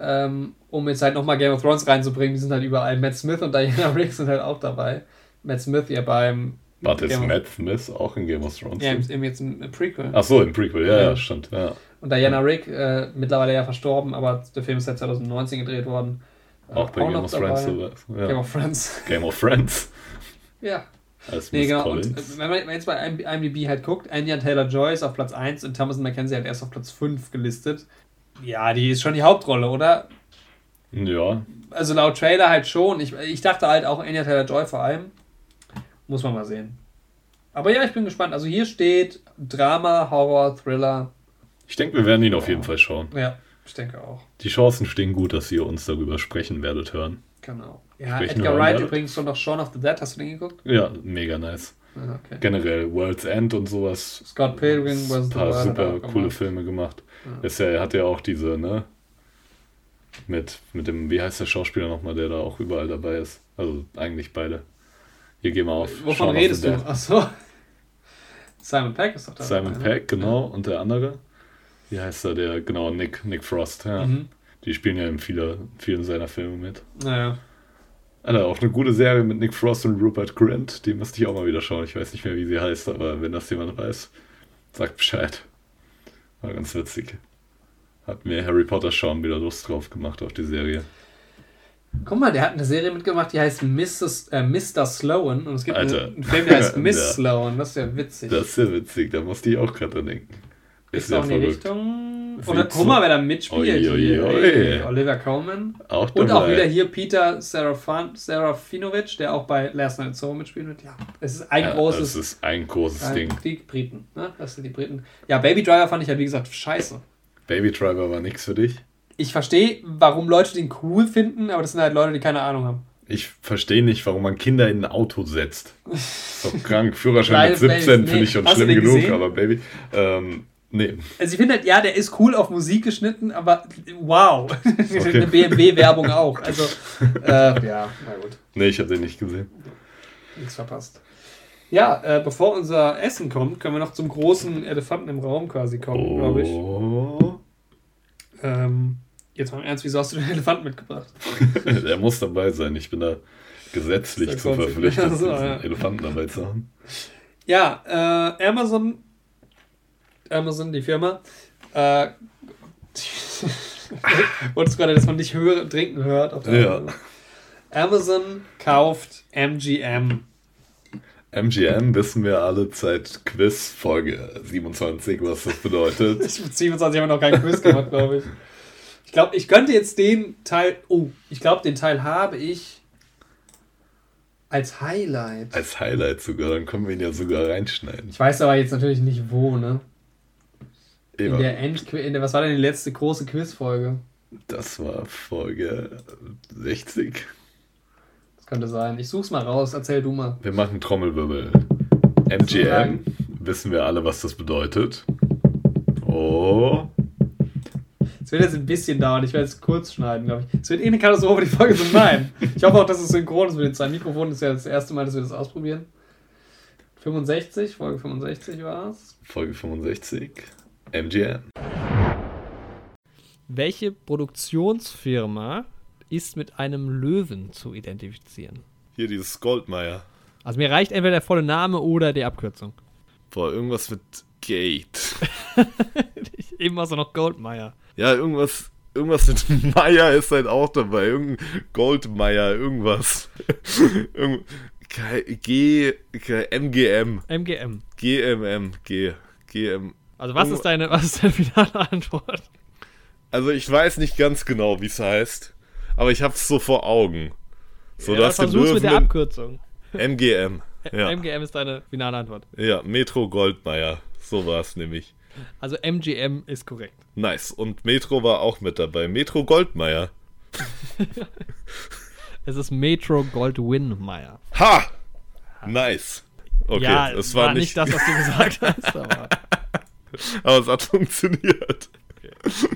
ähm, um jetzt halt nochmal Game of Thrones reinzubringen. Die sind halt überall. Matt Smith und Diana Riggs sind halt auch dabei. Matt Smith ja beim. Warte, ist Matt Smith auch in Game of Thrones? Ja, im, im, jetzt im Prequel. Ach so, im Prequel, ja, Ja. ja, stimmt. Ja. Und Diana Rigg, äh, mittlerweile ja verstorben, aber der Film ist ja 2019 gedreht worden. Äh, Auch bei Game noch of Thrones. dabei. sowas. Ja. Game of Thrones. Game of Friends. ja. Als Nee, Miss genau. Und Collins. äh, wenn man jetzt bei IMDb halt guckt, Anya Taylor-Joy ist auf Platz 1 und Thomas Mackenzie halt erst auf Platz 5 gelistet. Ja, die ist schon die Hauptrolle, oder? Ja, Also laut Trailer halt schon. Ich, ich dachte halt auch Anya Taylor-Joy vor allem. Muss man mal sehen. Aber ja, ich bin gespannt. Also hier steht Drama, Horror, Thriller. Ich denke, wir werden ihn auf jeden Fall schauen. Ja, ich denke auch. Die Chancen stehen gut, dass ihr uns darüber sprechen werdet hören. Genau. Ja, Sprechen Edgar Wright übrigens schon noch Shaun of the Dead. Hast du den geguckt? Ja, mega nice. Ah, okay. Generell World's End und sowas. Scott Pilgrim vs. ein the paar er super coole gemacht. Filme gemacht. Ja. Ist ja, er hat ja auch diese, ne? Mit, mit dem, wie heißt der Schauspieler nochmal, der da auch überall dabei ist? Also eigentlich beide. Hier gehen wir auf. Wovon Shaun redest du? Achso. Simon Peck ist doch da. Simon ne? Peck, genau. Und der andere? Wie heißt er? Der, genau, Nick, Nick Frost. Ja. Mhm. Die spielen ja in viele, vielen seiner Filme mit. Naja. Alter, auch eine gute Serie mit Nick Frost und Rupert Grint. Die müsste ich auch mal wieder schauen. Ich weiß nicht mehr, wie sie heißt, aber wenn das jemand weiß, sagt Bescheid. War ganz witzig. Hat mir Harry Potter schauen wieder Lust drauf gemacht auf die Serie. Guck mal, der hat eine Serie mitgemacht, die heißt Mrs., äh, Mr. Sloan. Und es gibt Alter. einen, einen Film, der heißt Miss Ja. Sloan. Das ist ja witzig. Das ist ja witzig, da musste ich auch gerade dran denken. Ist auch in die Richtung. Oder so- guck mal, wer da mitspielt. Hier. ui. Hey, Oliver Coleman. Auch Und auch dabei. wieder hier Peter Serafinovic, der auch bei Last Night in Soho mitspielen wird. Ja, es ist ein Ja, großes. Das ist ein großes Ding. Die Briten, ne? Das sind die Briten. Ja, Baby Driver fand ich halt, wie gesagt, scheiße. Baby Driver war nix für dich. Ich verstehe, warum Leute den cool finden, aber das sind halt Leute, die keine Ahnung haben. Ich verstehe nicht, warum man Kinder in ein Auto setzt. Ist doch krank. Führerschein mit 17 Babys, nee. finde ich schon schlimm genug, gesehen? aber Baby. Ähm, nee. Also ich finde halt, ja, der ist cool auf Musik geschnitten, aber wow. Okay. Eine BMW-Werbung auch. Also, äh, ja, na gut, Nee, ich habe den nicht gesehen. nichts verpasst. Ja, äh, bevor unser Essen kommt, können wir noch zum großen Elefanten im Raum quasi kommen, glaube ich. Oh. Ähm, jetzt mal im Ernst, wieso hast du den Elefanten mitgebracht? Der muss dabei sein. Ich bin da gesetzlich zu verpflichtet, Ach so, diesen ja. Elefanten dabei zu haben. Ja, äh, Amazon, Amazon, die Firma, äh, wolltest gerade, dass man dich höre, trinken hört. Ja. Amazon kauft MGM. MGM wissen wir alle seit Quiz Folge 27, was das bedeutet. Ich mit 27 haben wir noch keinen Quiz gemacht, glaube ich. Ich glaube, ich könnte jetzt den Teil, oh, ich glaube, den Teil habe ich als Highlight. Als Highlight sogar, dann können wir ihn ja sogar reinschneiden. Ich weiß aber jetzt natürlich nicht wo, ne? In Eva, der End, in der, was war denn die letzte große Quizfolge? das war Folge 60. Das könnte sein. Ich such's mal raus, erzähl du mal. Wir machen Trommelwirbel. MGM, wissen wir alle, was das bedeutet. Oh. Es wird jetzt ein bisschen dauern, ich werde es kurz schneiden, glaube ich. Es wird eh eine Katastrophe, die Folge zu schneiden. Ich hoffe auch, dass es synchron ist mit den zwei Mikrofonen. Das ist ja das erste Mal, dass wir das ausprobieren. 65, Folge 65 war es. Folge 65. MGM. Welche Produktionsfirma ist mit einem Löwen zu identifizieren? Hier dieses Goldmeier. Also mir reicht entweder der volle Name oder die Abkürzung. Boah, irgendwas mit Gate. Eben war es noch Goldmeier. Ja, irgendwas, irgendwas mit Meier ist halt auch dabei. Irgendein Goldmeier, irgendwas. Irgend, G, K- MGM. MGM. GMM, G, GM, Also was ist deine, was ist deine finale Antwort? Also ich weiß nicht ganz genau, wie es heißt, aber ich hab's so vor Augen. So, ja, dass die versuch's mit der Löwen Abkürzung. MGM. Ja. MGM ist deine finale Antwort. ja, Metro Goldmeier. So war es nämlich. Also MGM ist korrekt. Nice. Und Metro war auch mit dabei. Metro Goldmeier. Es ist Metro Goldwyn Mayer. Ha! Nice. Okay, ja, es war, nicht, das, was du gesagt hast, aber aber es hat funktioniert.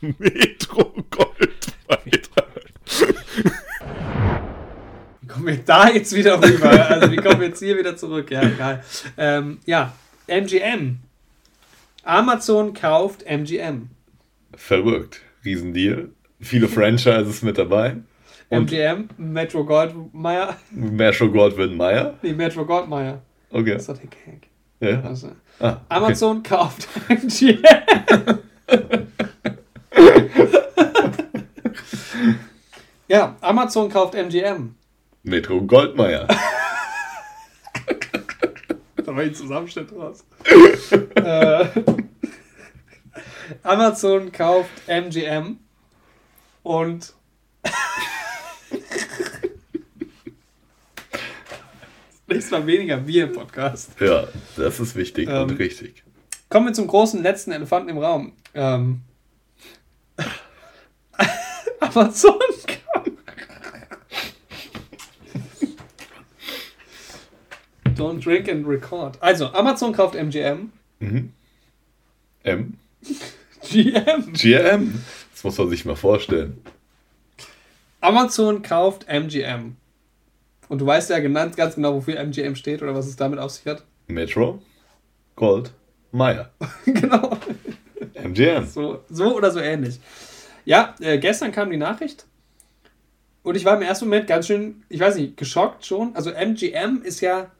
Metro Goldmeier. Wie kommen wir da jetzt wieder rüber? Also, wie kommen wir jetzt hier wieder zurück? Ja, egal. Ähm, ja, MGM. Amazon kauft MGM. Verrückt. Riesendeal. Viele Franchises mit dabei. Und MGM, Metro Goldmeier. Metro Goldwyn Mayer. Nee, Metro Goldmeier. Okay. Das ist doch der Gag. Ja. Also, Ah, okay. Amazon kauft MGM. ja, Amazon kauft MGM. Metro Goldmeier. Da war ein Zusammenschnitt raus. äh, Amazon kauft MGM und nächstes Mal weniger Bier im Podcast. Ja, das ist wichtig Ähm, und richtig. Kommen wir zum großen letzten Elefanten im Raum. Ähm, Amazon kauft. Don't drink and record. Also, Amazon kauft MGM. Mhm. M. GM. GM. Das muss man sich mal vorstellen. Amazon kauft MGM. Und du weißt ja genannt, ganz genau, wofür MGM steht oder was es damit auf sich hat. Metro Gold Meyer. genau. MGM. So, so oder so ähnlich. Ja, äh, gestern kam die Nachricht. Und ich war im ersten Moment ganz schön, ich weiß nicht, geschockt schon. Also MGM ist ja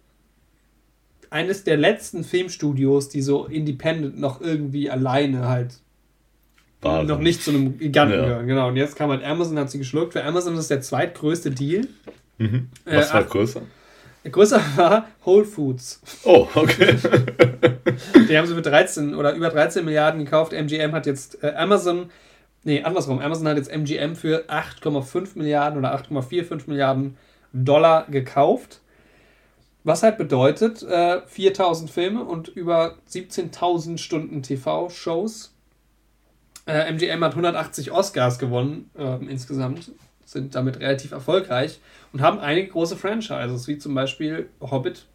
eines der letzten Filmstudios, die so independent noch irgendwie alleine halt Waren. noch nicht zu einem Giganten Ja. gehören. Genau. Und jetzt kam halt Amazon, hat sie geschluckt. Für Amazon ist das der zweitgrößte Deal. Mhm. Äh, Was war ach- größer? Größer war Whole Foods. Oh, okay. Die haben sie für 13 oder über 13 Milliarden gekauft. MGM hat jetzt äh, Amazon, nee, andersrum. Amazon hat jetzt MGM für 8,5 Milliarden oder 8,45 Milliarden Dollar gekauft. Was halt bedeutet, äh, 4000 Filme und über 17.000 Stunden TV-Shows. Äh, MGM hat 180 Oscars gewonnen ähm, insgesamt, sind damit relativ erfolgreich und haben einige große Franchises, wie zum Beispiel Hobbit,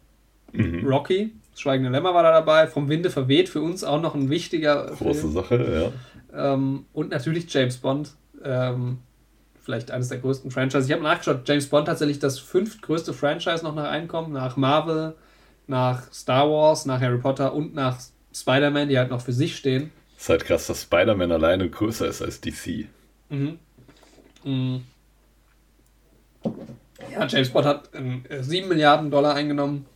mhm. Rocky, Schweigende Lämmer war da dabei, Vom Winde verweht, für uns auch noch ein wichtiger Große Film. Sache, ja. Ähm, und natürlich James Bond, ähm, vielleicht eines der größten Franchises. Ich habe nachgeschaut, James Bond tatsächlich das fünftgrößte Franchise noch nach Einkommen, nach Marvel, nach Star Wars, nach Harry Potter und nach Spider-Man, die halt noch für sich stehen. Ist halt krass, dass Spider-Man alleine größer ist als DC. Mhm. Mhm. Ja, James Bond hat ähm, 7 Milliarden Dollar eingenommen,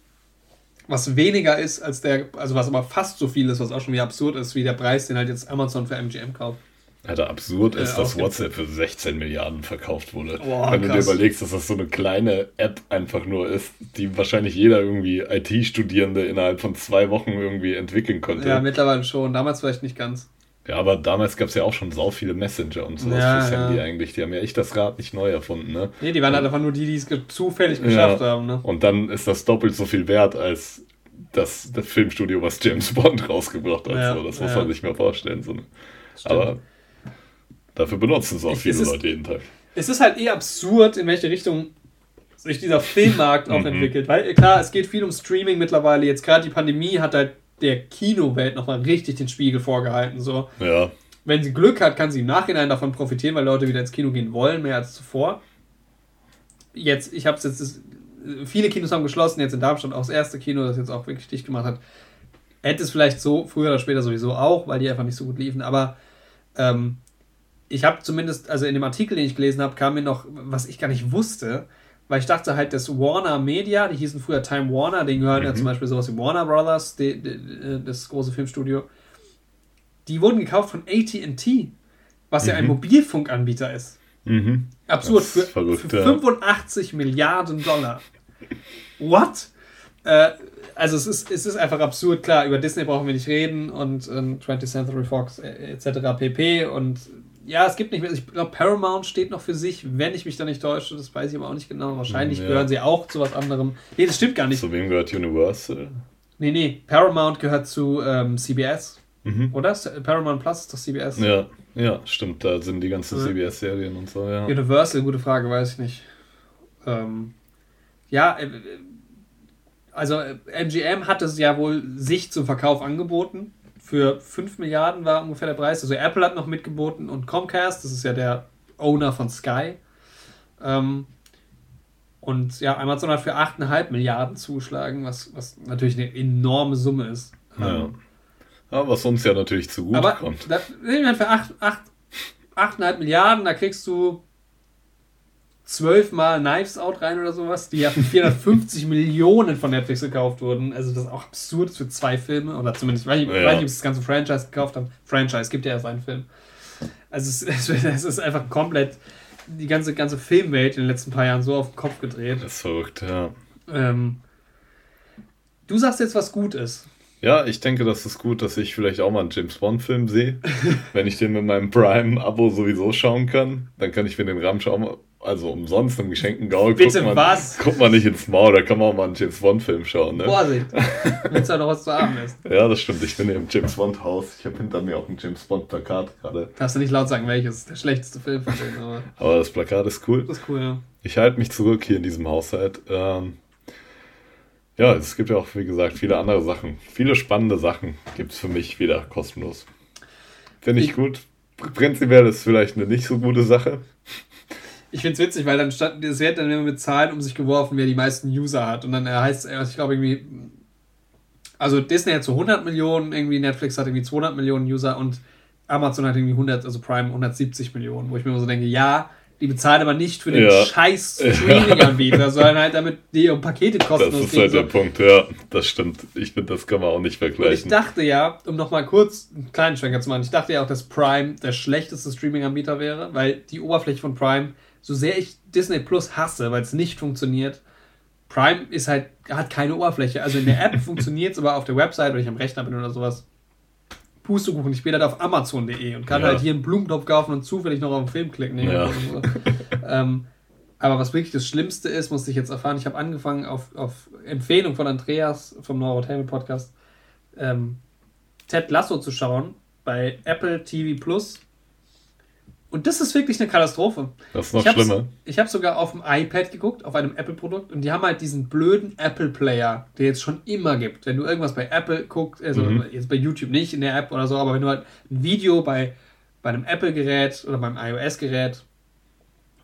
was weniger ist als der, also was aber fast so viel ist, was auch schon wieder absurd ist, wie der Preis, den halt jetzt Amazon für MGM kauft. Alter, absurd Äh, ist, dass ausge- WhatsApp für 16 Milliarden verkauft wurde. Boah, Wenn du dir krass. überlegst, dass das so eine kleine App einfach nur ist, die wahrscheinlich jeder irgendwie IT-Studierende innerhalb von zwei Wochen irgendwie entwickeln konnte. Ja, mittlerweile schon, damals vielleicht nicht ganz. Aber damals gab es ja auch schon sau viele Messenger und sowas Ja, fürs ja. Handy eigentlich. Die haben ja echt das Rad nicht neu erfunden, ne? Nee, die waren halt einfach nur die, die es ge zufällig geschafft Ja. haben, ne? Und dann ist das doppelt so viel wert als das, das Filmstudio, was James Bond rausgebracht hat. Ja, so, das muss ja. man sich mal vorstellen. So. Stimmt. Aber dafür benutzen es auch Ich- viele es ist- Leute jeden Tag. es ist halt eh absurd, in welche Richtung sich dieser Filmmarkt auch Mhm. entwickelt. Weil klar, es geht viel um Streaming mittlerweile. Jetzt gerade die Pandemie hat halt der Kinowelt nochmal richtig den Spiegel vorgehalten. So, Ja, wenn sie Glück hat, kann sie im Nachhinein davon profitieren, weil Leute wieder ins Kino gehen wollen, mehr als zuvor. Jetzt, ich habe es jetzt, viele Kinos haben geschlossen, jetzt in Darmstadt auch das erste Kino, das jetzt auch wirklich dicht gemacht hat. Hätte es vielleicht so, früher oder später sowieso auch, weil die einfach nicht so gut liefen, aber ähm, ich habe zumindest, also in dem Artikel, den ich gelesen habe, kam mir noch, was ich gar nicht wusste, weil ich dachte halt, dass Warner Media, die hießen früher Time Warner, denen gehören ja Mhm. zum Beispiel sowas wie Warner Brothers, die, die, das große Filmstudio, die wurden gekauft von AT&T, was ja ein Mhm. Mobilfunkanbieter ist. mhm. Absurd, Das für, ist verrückt, für ja. 85 Milliarden Dollar. What? Äh, also es ist, es ist einfach absurd, klar, über Disney brauchen wir nicht reden und ähm, 20th Century Fox äh, etc. pp. Und ja, es gibt nicht mehr, ich glaube Paramount steht noch für sich, wenn ich mich da nicht täusche, das weiß ich aber auch nicht genau. Wahrscheinlich Ja. gehören sie auch zu was anderem. Nee, das stimmt gar nicht. Zu wem gehört Universal? Nee, nee, Paramount gehört zu ähm, CBS, Mhm. oder? Paramount Plus ist doch CBS. Ja, ja, stimmt, da sind die ganzen Ja. CBS-Serien und so, ja. Universal, gute Frage, weiß ich nicht. Ähm, ja, äh, also äh, MGM hat es ja wohl sich zum Verkauf angeboten. Für 5 Milliarden war ungefähr der Preis. Also Apple hat noch mitgeboten und Comcast, das ist ja der Owner von Sky. Ähm, und ja, Amazon hat für 8,5 Milliarden zugeschlagen, was, was natürlich eine enorme Summe ist. ja. Ähm, Aber was uns ja natürlich zugute aber kommt. da, nehmen wir für 8, 8, 8,5 Milliarden, da kriegst du zwölfmal Knives Out rein oder sowas, die ja für 450 Millionen von Netflix gekauft wurden. Also das ist auch absurd für zwei Filme. Oder zumindest, nicht, ich Ja. weiß nicht ob sie das ganze Franchise gekauft haben. Franchise gibt ja erst einen Film. Also es, es, es ist einfach komplett die ganze, ganze Filmwelt in den letzten paar Jahren so auf den Kopf gedreht. Das ist verrückt, ja. Ähm, du sagst jetzt, was gut ist. Ja, ich denke, das ist gut, dass ich vielleicht auch mal einen James Bond-Film sehe. Wenn ich den mit meinem Prime-Abo sowieso schauen kann, dann kann ich mir den Rahmen schauen. Also umsonst im geschenkten Gaul. Bitte guckt man, was? Guckt man nicht ins Maul, da kann man auch mal einen James Bond-Film schauen. Ne? Vorsicht. Willst du ja noch was zu haben ist. Ja, das stimmt. Ich bin hier im James Bond-Haus. Ich habe hinter mir auch ein James Bond-Plakat gerade. Darfst du nicht laut sagen, welches? Der schlechteste Film von denen, aber Aber das Plakat ist cool. das ist cool, ja. Ich halte mich zurück hier in diesem Haushalt. Ähm, ja, es gibt ja auch, wie gesagt, viele andere Sachen. Viele spannende Sachen gibt es für mich wieder kostenlos. Finde ich Ich- gut. Prinzipiell ist es vielleicht eine nicht so gute Sache. Ich finde es witzig, weil dann stand, es wird dann immer mit Zahlen um sich geworfen, wer die meisten User hat. Und dann heißt es, ich glaube irgendwie, also Disney hat so 100 Millionen, irgendwie Netflix hat irgendwie 200 Millionen User und Amazon hat irgendwie 100, also Prime 170 Millionen, wo ich mir immer so denke, ja, die bezahlen aber nicht für den Ja. scheiß Streaming-Anbieter, sondern halt damit die ihre Pakete Das kostenlos ist halt der so. Punkt, ja, das stimmt. Ich finde, das kann man auch nicht Und ich vergleichen. dachte ja, um nochmal kurz einen kleinen Schwenker zu machen, ich dachte ja auch, dass Prime der schlechteste Streaming-Anbieter wäre, weil die Oberfläche von Prime, so sehr ich Disney Plus hasse, weil es nicht funktioniert, Prime ist halt, hat keine Oberfläche. Also in der App funktioniert es, aber auf der Website, wenn ich am Rechner bin oder sowas, Pustekuchen, ich bin halt auf Amazon.de und kann Ja. halt hier einen Blumentopf kaufen und zufällig noch auf den Film klicken. Nee, Ja. so. ähm, aber was wirklich das Schlimmste ist, musste ich jetzt erfahren, ich habe angefangen auf, auf Empfehlung von Andreas vom Neurotainment Podcast ähm, Ted Lasso zu schauen bei Apple TV Plus. Und das ist wirklich eine Katastrophe. Das ist noch ich schlimmer. Ich habe sogar auf dem iPad geguckt, auf einem Apple-Produkt, und die haben halt diesen blöden Apple-Player, der jetzt schon immer gibt. Wenn du irgendwas bei Apple guckst, also Mhm. jetzt bei YouTube nicht in der App oder so, aber wenn du halt ein Video bei, bei einem Apple-Gerät oder beim iOS-Gerät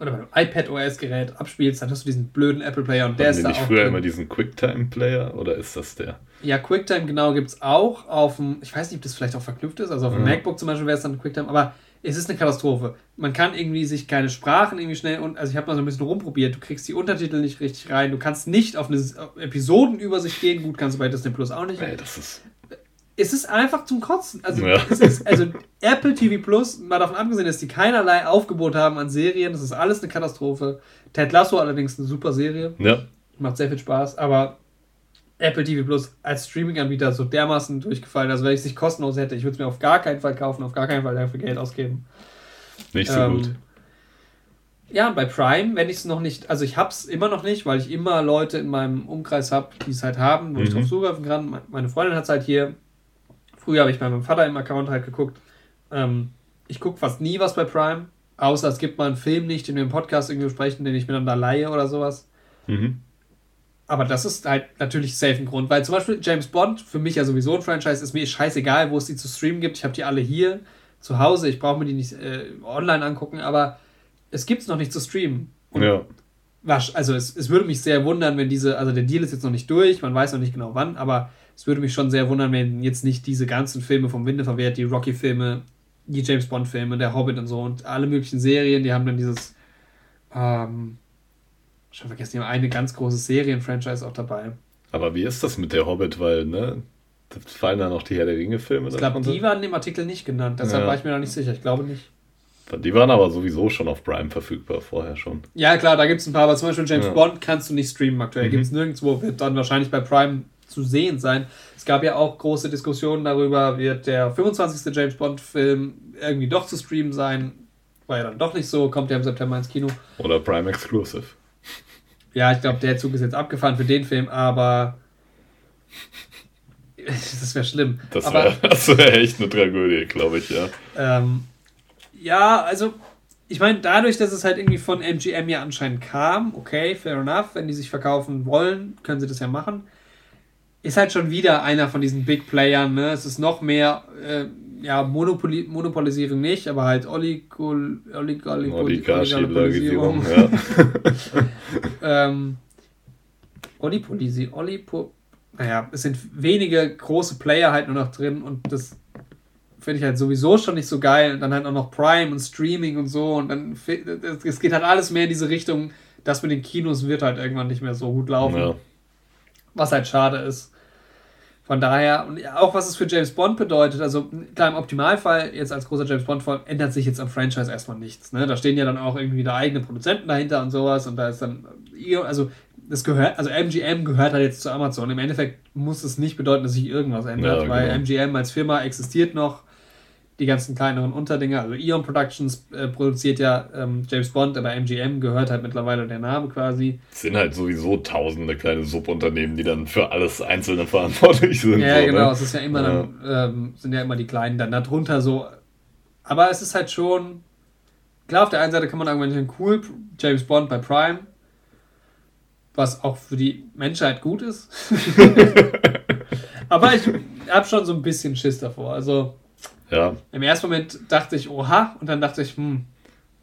oder beim iPad-OS-Gerät abspielst, dann hast du diesen blöden Apple-Player und der Hatten ist da nicht auch früher drin. immer diesen Quicktime-Player oder ist das der? Ja, QuickTime genau gibt es auch auf dem, ich weiß nicht, ob das vielleicht auch verknüpft ist, also auf dem Ja. MacBook zum Beispiel wäre es dann QuickTime, aber es ist eine Katastrophe. Man kann irgendwie sich keine Sprachen irgendwie schnell, und also ich habe mal so ein bisschen rumprobiert, du kriegst die Untertitel nicht richtig rein, du kannst nicht auf eine auf Episodenübersicht gehen, gut kannst du bei Disney Plus auch nicht. Ey, das ist. Es ist einfach zum Kotzen. Also, Ja. es ist, also Apple TV Plus, mal davon abgesehen, dass die keinerlei Aufgebot haben an Serien, das ist alles eine Katastrophe. Ted Lasso allerdings eine super Serie. Ja, Macht sehr viel Spaß, aber Apple TV Plus als Streaming-Anbieter so dermaßen durchgefallen, also wenn ich es nicht kostenlos hätte, ich würde es mir auf gar keinen Fall kaufen, auf gar keinen Fall dafür Geld ausgeben. nicht so Ähm, gut. Ja, und bei Prime, wenn ich es noch nicht, also ich habe es immer noch nicht, weil ich immer Leute in meinem Umkreis habe, die es halt haben, wo ich Mhm. drauf zugreifen kann. Me- Meine Freundin hat es halt hier. Früher habe ich bei meinem Vater im Account halt geguckt. Ähm, ich gucke fast nie was bei Prime, außer es gibt mal einen Film nicht, den wir im Podcast irgendwie besprechen, den ich mir dann da leihe oder sowas. Mhm. Aber das ist halt natürlich safe ein Grund, weil zum Beispiel James Bond, für mich ja sowieso ein Franchise, ist mir scheißegal, wo es die zu streamen gibt. Ich habe die alle hier zu Hause, ich brauche mir die nicht äh, online angucken, aber es gibt es noch nicht zu streamen. Und Ja, wasch, also es, es würde mich sehr wundern, wenn diese, also der Deal ist jetzt noch nicht durch, man weiß noch nicht genau wann, aber es würde mich schon sehr wundern, wenn jetzt nicht diese ganzen Filme vom Winde verwehrt, die Rocky-Filme, die James Bond-Filme, der Hobbit und so und alle möglichen Serien, die haben dann dieses, ähm, schon vergessen, die haben eine ganz große Serien-Franchise auch dabei. aber wie ist das mit der Hobbit? Weil, ne? Da fallen da noch die Herr der Ringe-Filme Ich glaube, die waren im Artikel nicht genannt, deshalb Ja. war ich mir noch nicht sicher. Ich glaube nicht. Die waren aber sowieso schon auf Prime verfügbar, vorher schon. Ja, klar, da gibt es ein paar, aber zum Beispiel James Ja. Bond kannst du nicht streamen aktuell. Mhm. Gibt es nirgendwo, wird dann wahrscheinlich bei Prime zu sehen sein. Es gab ja auch große Diskussionen darüber, wird der 25. James Bond-Film irgendwie doch zu streamen sein. War ja dann doch nicht so, kommt ja im September ins Kino. Oder Prime Exclusive. Ja, ich glaube, der Zug ist jetzt abgefahren für den Film, aber das wäre schlimm. Das wäre wär echt eine Tragödie, glaube ich, ja. Ähm, ja, also, ich meine, dadurch, dass es halt irgendwie von MGM ja anscheinend kam, okay, fair enough, wenn die sich verkaufen wollen, können sie das ja machen. Ist halt schon wieder einer von diesen Big Playern, ne? Es ist noch mehr, äh, ja, Monopoli Monopolisierung nicht, aber halt Oligol Oligol Oligarchie-Lagisierung, ja. ähm, Olipolisi, Olipo. Naja, es sind wenige große Player halt nur noch drin und das finde ich halt sowieso schon nicht so geil. Und dann halt auch noch Prime und Streaming und so und dann es geht halt alles mehr in diese Richtung, das mit den Kinos wird halt irgendwann nicht mehr so gut laufen. ja. Was halt schade ist. Von daher, und auch was es für James Bond bedeutet, also klar, im Optimalfall, jetzt als großer James Bond-Fan, ändert sich jetzt am Franchise erstmal nichts. Ne? Da stehen ja dann auch irgendwie wieder eigene Produzenten dahinter und sowas und da ist dann, also das gehört, also MGM gehört halt jetzt zu Amazon. Im Endeffekt muss es nicht bedeuten, dass sich irgendwas ändert, Ja, weil genau. MGM als Firma existiert noch. Die ganzen kleineren Unterdinger, also Eon Productions äh, produziert ja ähm, James Bond, aber MGM gehört halt mittlerweile der Name quasi. Es sind halt sowieso tausende kleine Subunternehmen, die dann für alles Einzelne verantwortlich sind. Ja, so, genau, Ne? es ist ja immer dann, ähm, sind ja immer die Kleinen dann darunter so. Aber es ist halt schon, klar, auf der einen Seite kann man argumentieren, cool, James Bond bei Prime, was auch für die Menschheit gut ist. Aber ich habe schon so ein bisschen Schiss davor. Also Ja, im ersten Moment dachte ich, oha, und dann dachte ich, hm,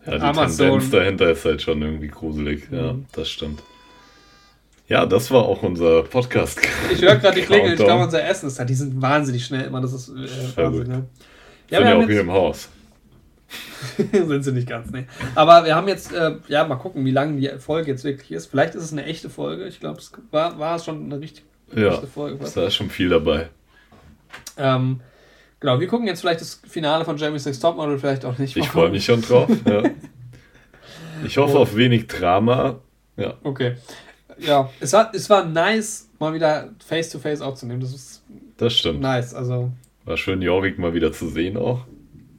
ja, die Amazon. Tendenz dahinter ist halt schon irgendwie gruselig. Ja, Mhm. das stimmt. Ja, das war auch unser Podcast. ich höre gerade die Klingel, ich glaube, unser Essen ist da. Die sind wahnsinnig schnell immer, das ist äh, Wahnsinn. Ne? Ja, sind ja auch hier im Haus. sind sie nicht ganz, ne. Aber wir haben jetzt, äh, ja, mal gucken, wie lang die Folge jetzt wirklich ist. Vielleicht ist es eine echte Folge. Ich glaube, es war, war es schon eine richtig Ja, echte Folge. da ist schon viel dabei. Ähm, genau, wir gucken jetzt vielleicht das Finale von Jeremy Sex Topmodel, vielleicht auch nicht. Ich freue mich schon drauf. Ja. Ich hoffe Oh. auf wenig Drama. Ja, Okay. Ja, es war, es war nice, mal wieder face-to-face aufzunehmen. Das ist das stimmt. nice. Also, War schön, Jorik mal wieder zu sehen auch.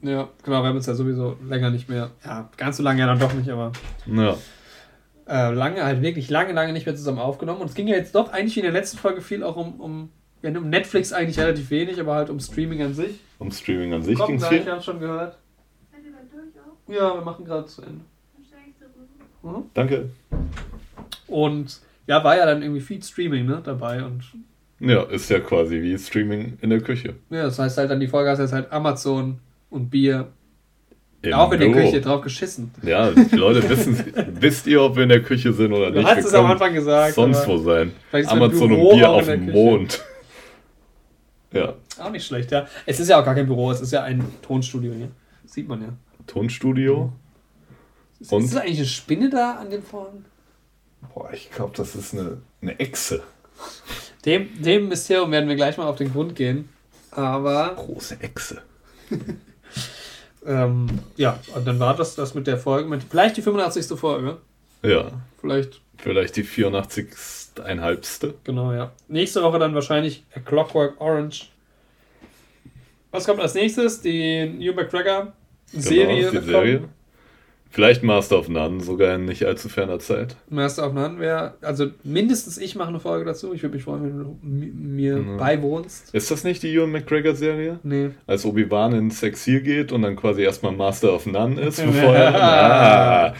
ja, genau, wir haben uns ja sowieso länger nicht mehr, ja, ganz so lange ja dann doch nicht, aber Ja, äh, lange, halt wirklich lange, lange nicht mehr zusammen aufgenommen. Und es ging ja jetzt doch eigentlich in der letzten Folge viel auch um, um, ja, um Netflix eigentlich relativ wenig, aber halt um Streaming an sich. um Streaming an sich ging es viel. wir haben schon gehört. Ja, wir machen gerade zu Ende. Ich zurück. Danke. Und ja, war ja dann irgendwie viel Streaming ne, dabei. Und Ja, ist ja quasi wie Streaming in der Küche. ja, das heißt halt dann die Folge heißt jetzt halt Amazon und Bier. Im auch in der Büro. Küche drauf geschissen. Ja, die Leute wissen, wisst ihr, ob wir in der Küche sind oder Du nicht? hast Wir es am Anfang gesagt. sonst wo sein. ist Amazon und Bier auf dem der. Mond. Ja, Auch nicht schlecht, ja. Es ist ja auch gar kein Büro, es ist ja ein Tonstudio hier. Sieht man ja. Tonstudio. Ist, Und? ist das eigentlich eine Spinne da an dem vorn? Boah, ich glaube, das ist eine, eine Echse. Dem, dem Mysterium werden wir gleich mal auf den Grund gehen. Aber Große Echse. ähm, ja, und dann war das das mit der Folge. Mit, vielleicht die 85. Folge. Ja, Vielleicht, vielleicht die 84. einhalbste. genau, ja. Nächste Woche dann wahrscheinlich A Clockwork Orange. Was kommt als nächstes? Die Hugh McGregor Serie. Genau, die Serie. Vielleicht Master of None, sogar in nicht allzu ferner Zeit. Master of None wäre, also mindestens ich mache eine Folge dazu. Ich würde mich freuen, wenn du mi- mir Mhm. beiwohnst. Ist das nicht die Ewan McGregor-Serie? Nee. Als Obi-Wan ins Exil geht und dann quasi erstmal Master of None ist, bevor er. Ah,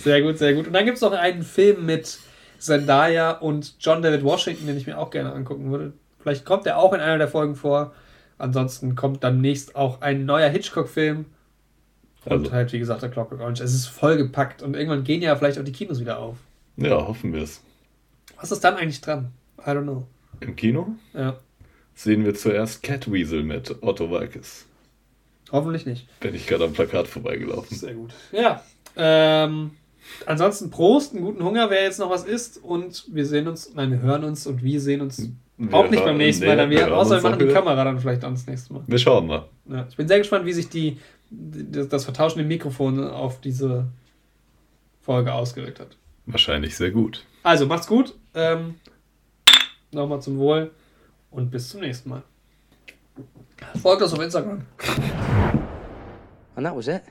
Sehr gut, sehr gut. Und dann gibt es noch einen Film mit Zendaya und John David Washington, den ich mir auch gerne angucken würde. Vielleicht kommt er auch in einer der Folgen vor. Ansonsten kommt dann nächst auch ein neuer Hitchcock-Film. Und Also. halt, wie gesagt, der Clockwork Orange. Es ist vollgepackt und irgendwann gehen ja vielleicht auch die Kinos wieder auf. ja, hoffen wir es. Was ist dann eigentlich dran? I don't know. Im Kino Ja, sehen wir zuerst Catweasel mit Otto Walkes. hoffentlich nicht. Bin ich gerade am Plakat vorbeigelaufen. Sehr gut. Ja. Ähm, ansonsten Prost, einen guten Hunger, wer jetzt noch was isst. Und wir sehen uns, nein, wir hören uns und wir sehen uns wir auch nicht beim nächsten Mal. Dann wir, wir außer wir machen die. Kamera dann vielleicht ans nächste Mal. Wir schauen mal. Ja, ich bin sehr gespannt, wie sich die, die das Vertauschen der Mikrofone auf diese Folge ausgewirkt hat. Wahrscheinlich sehr gut. Also macht's gut. Ähm, Nochmal zum Wohl und bis zum nächsten Mal. Folgt uns auf Instagram. And that was it.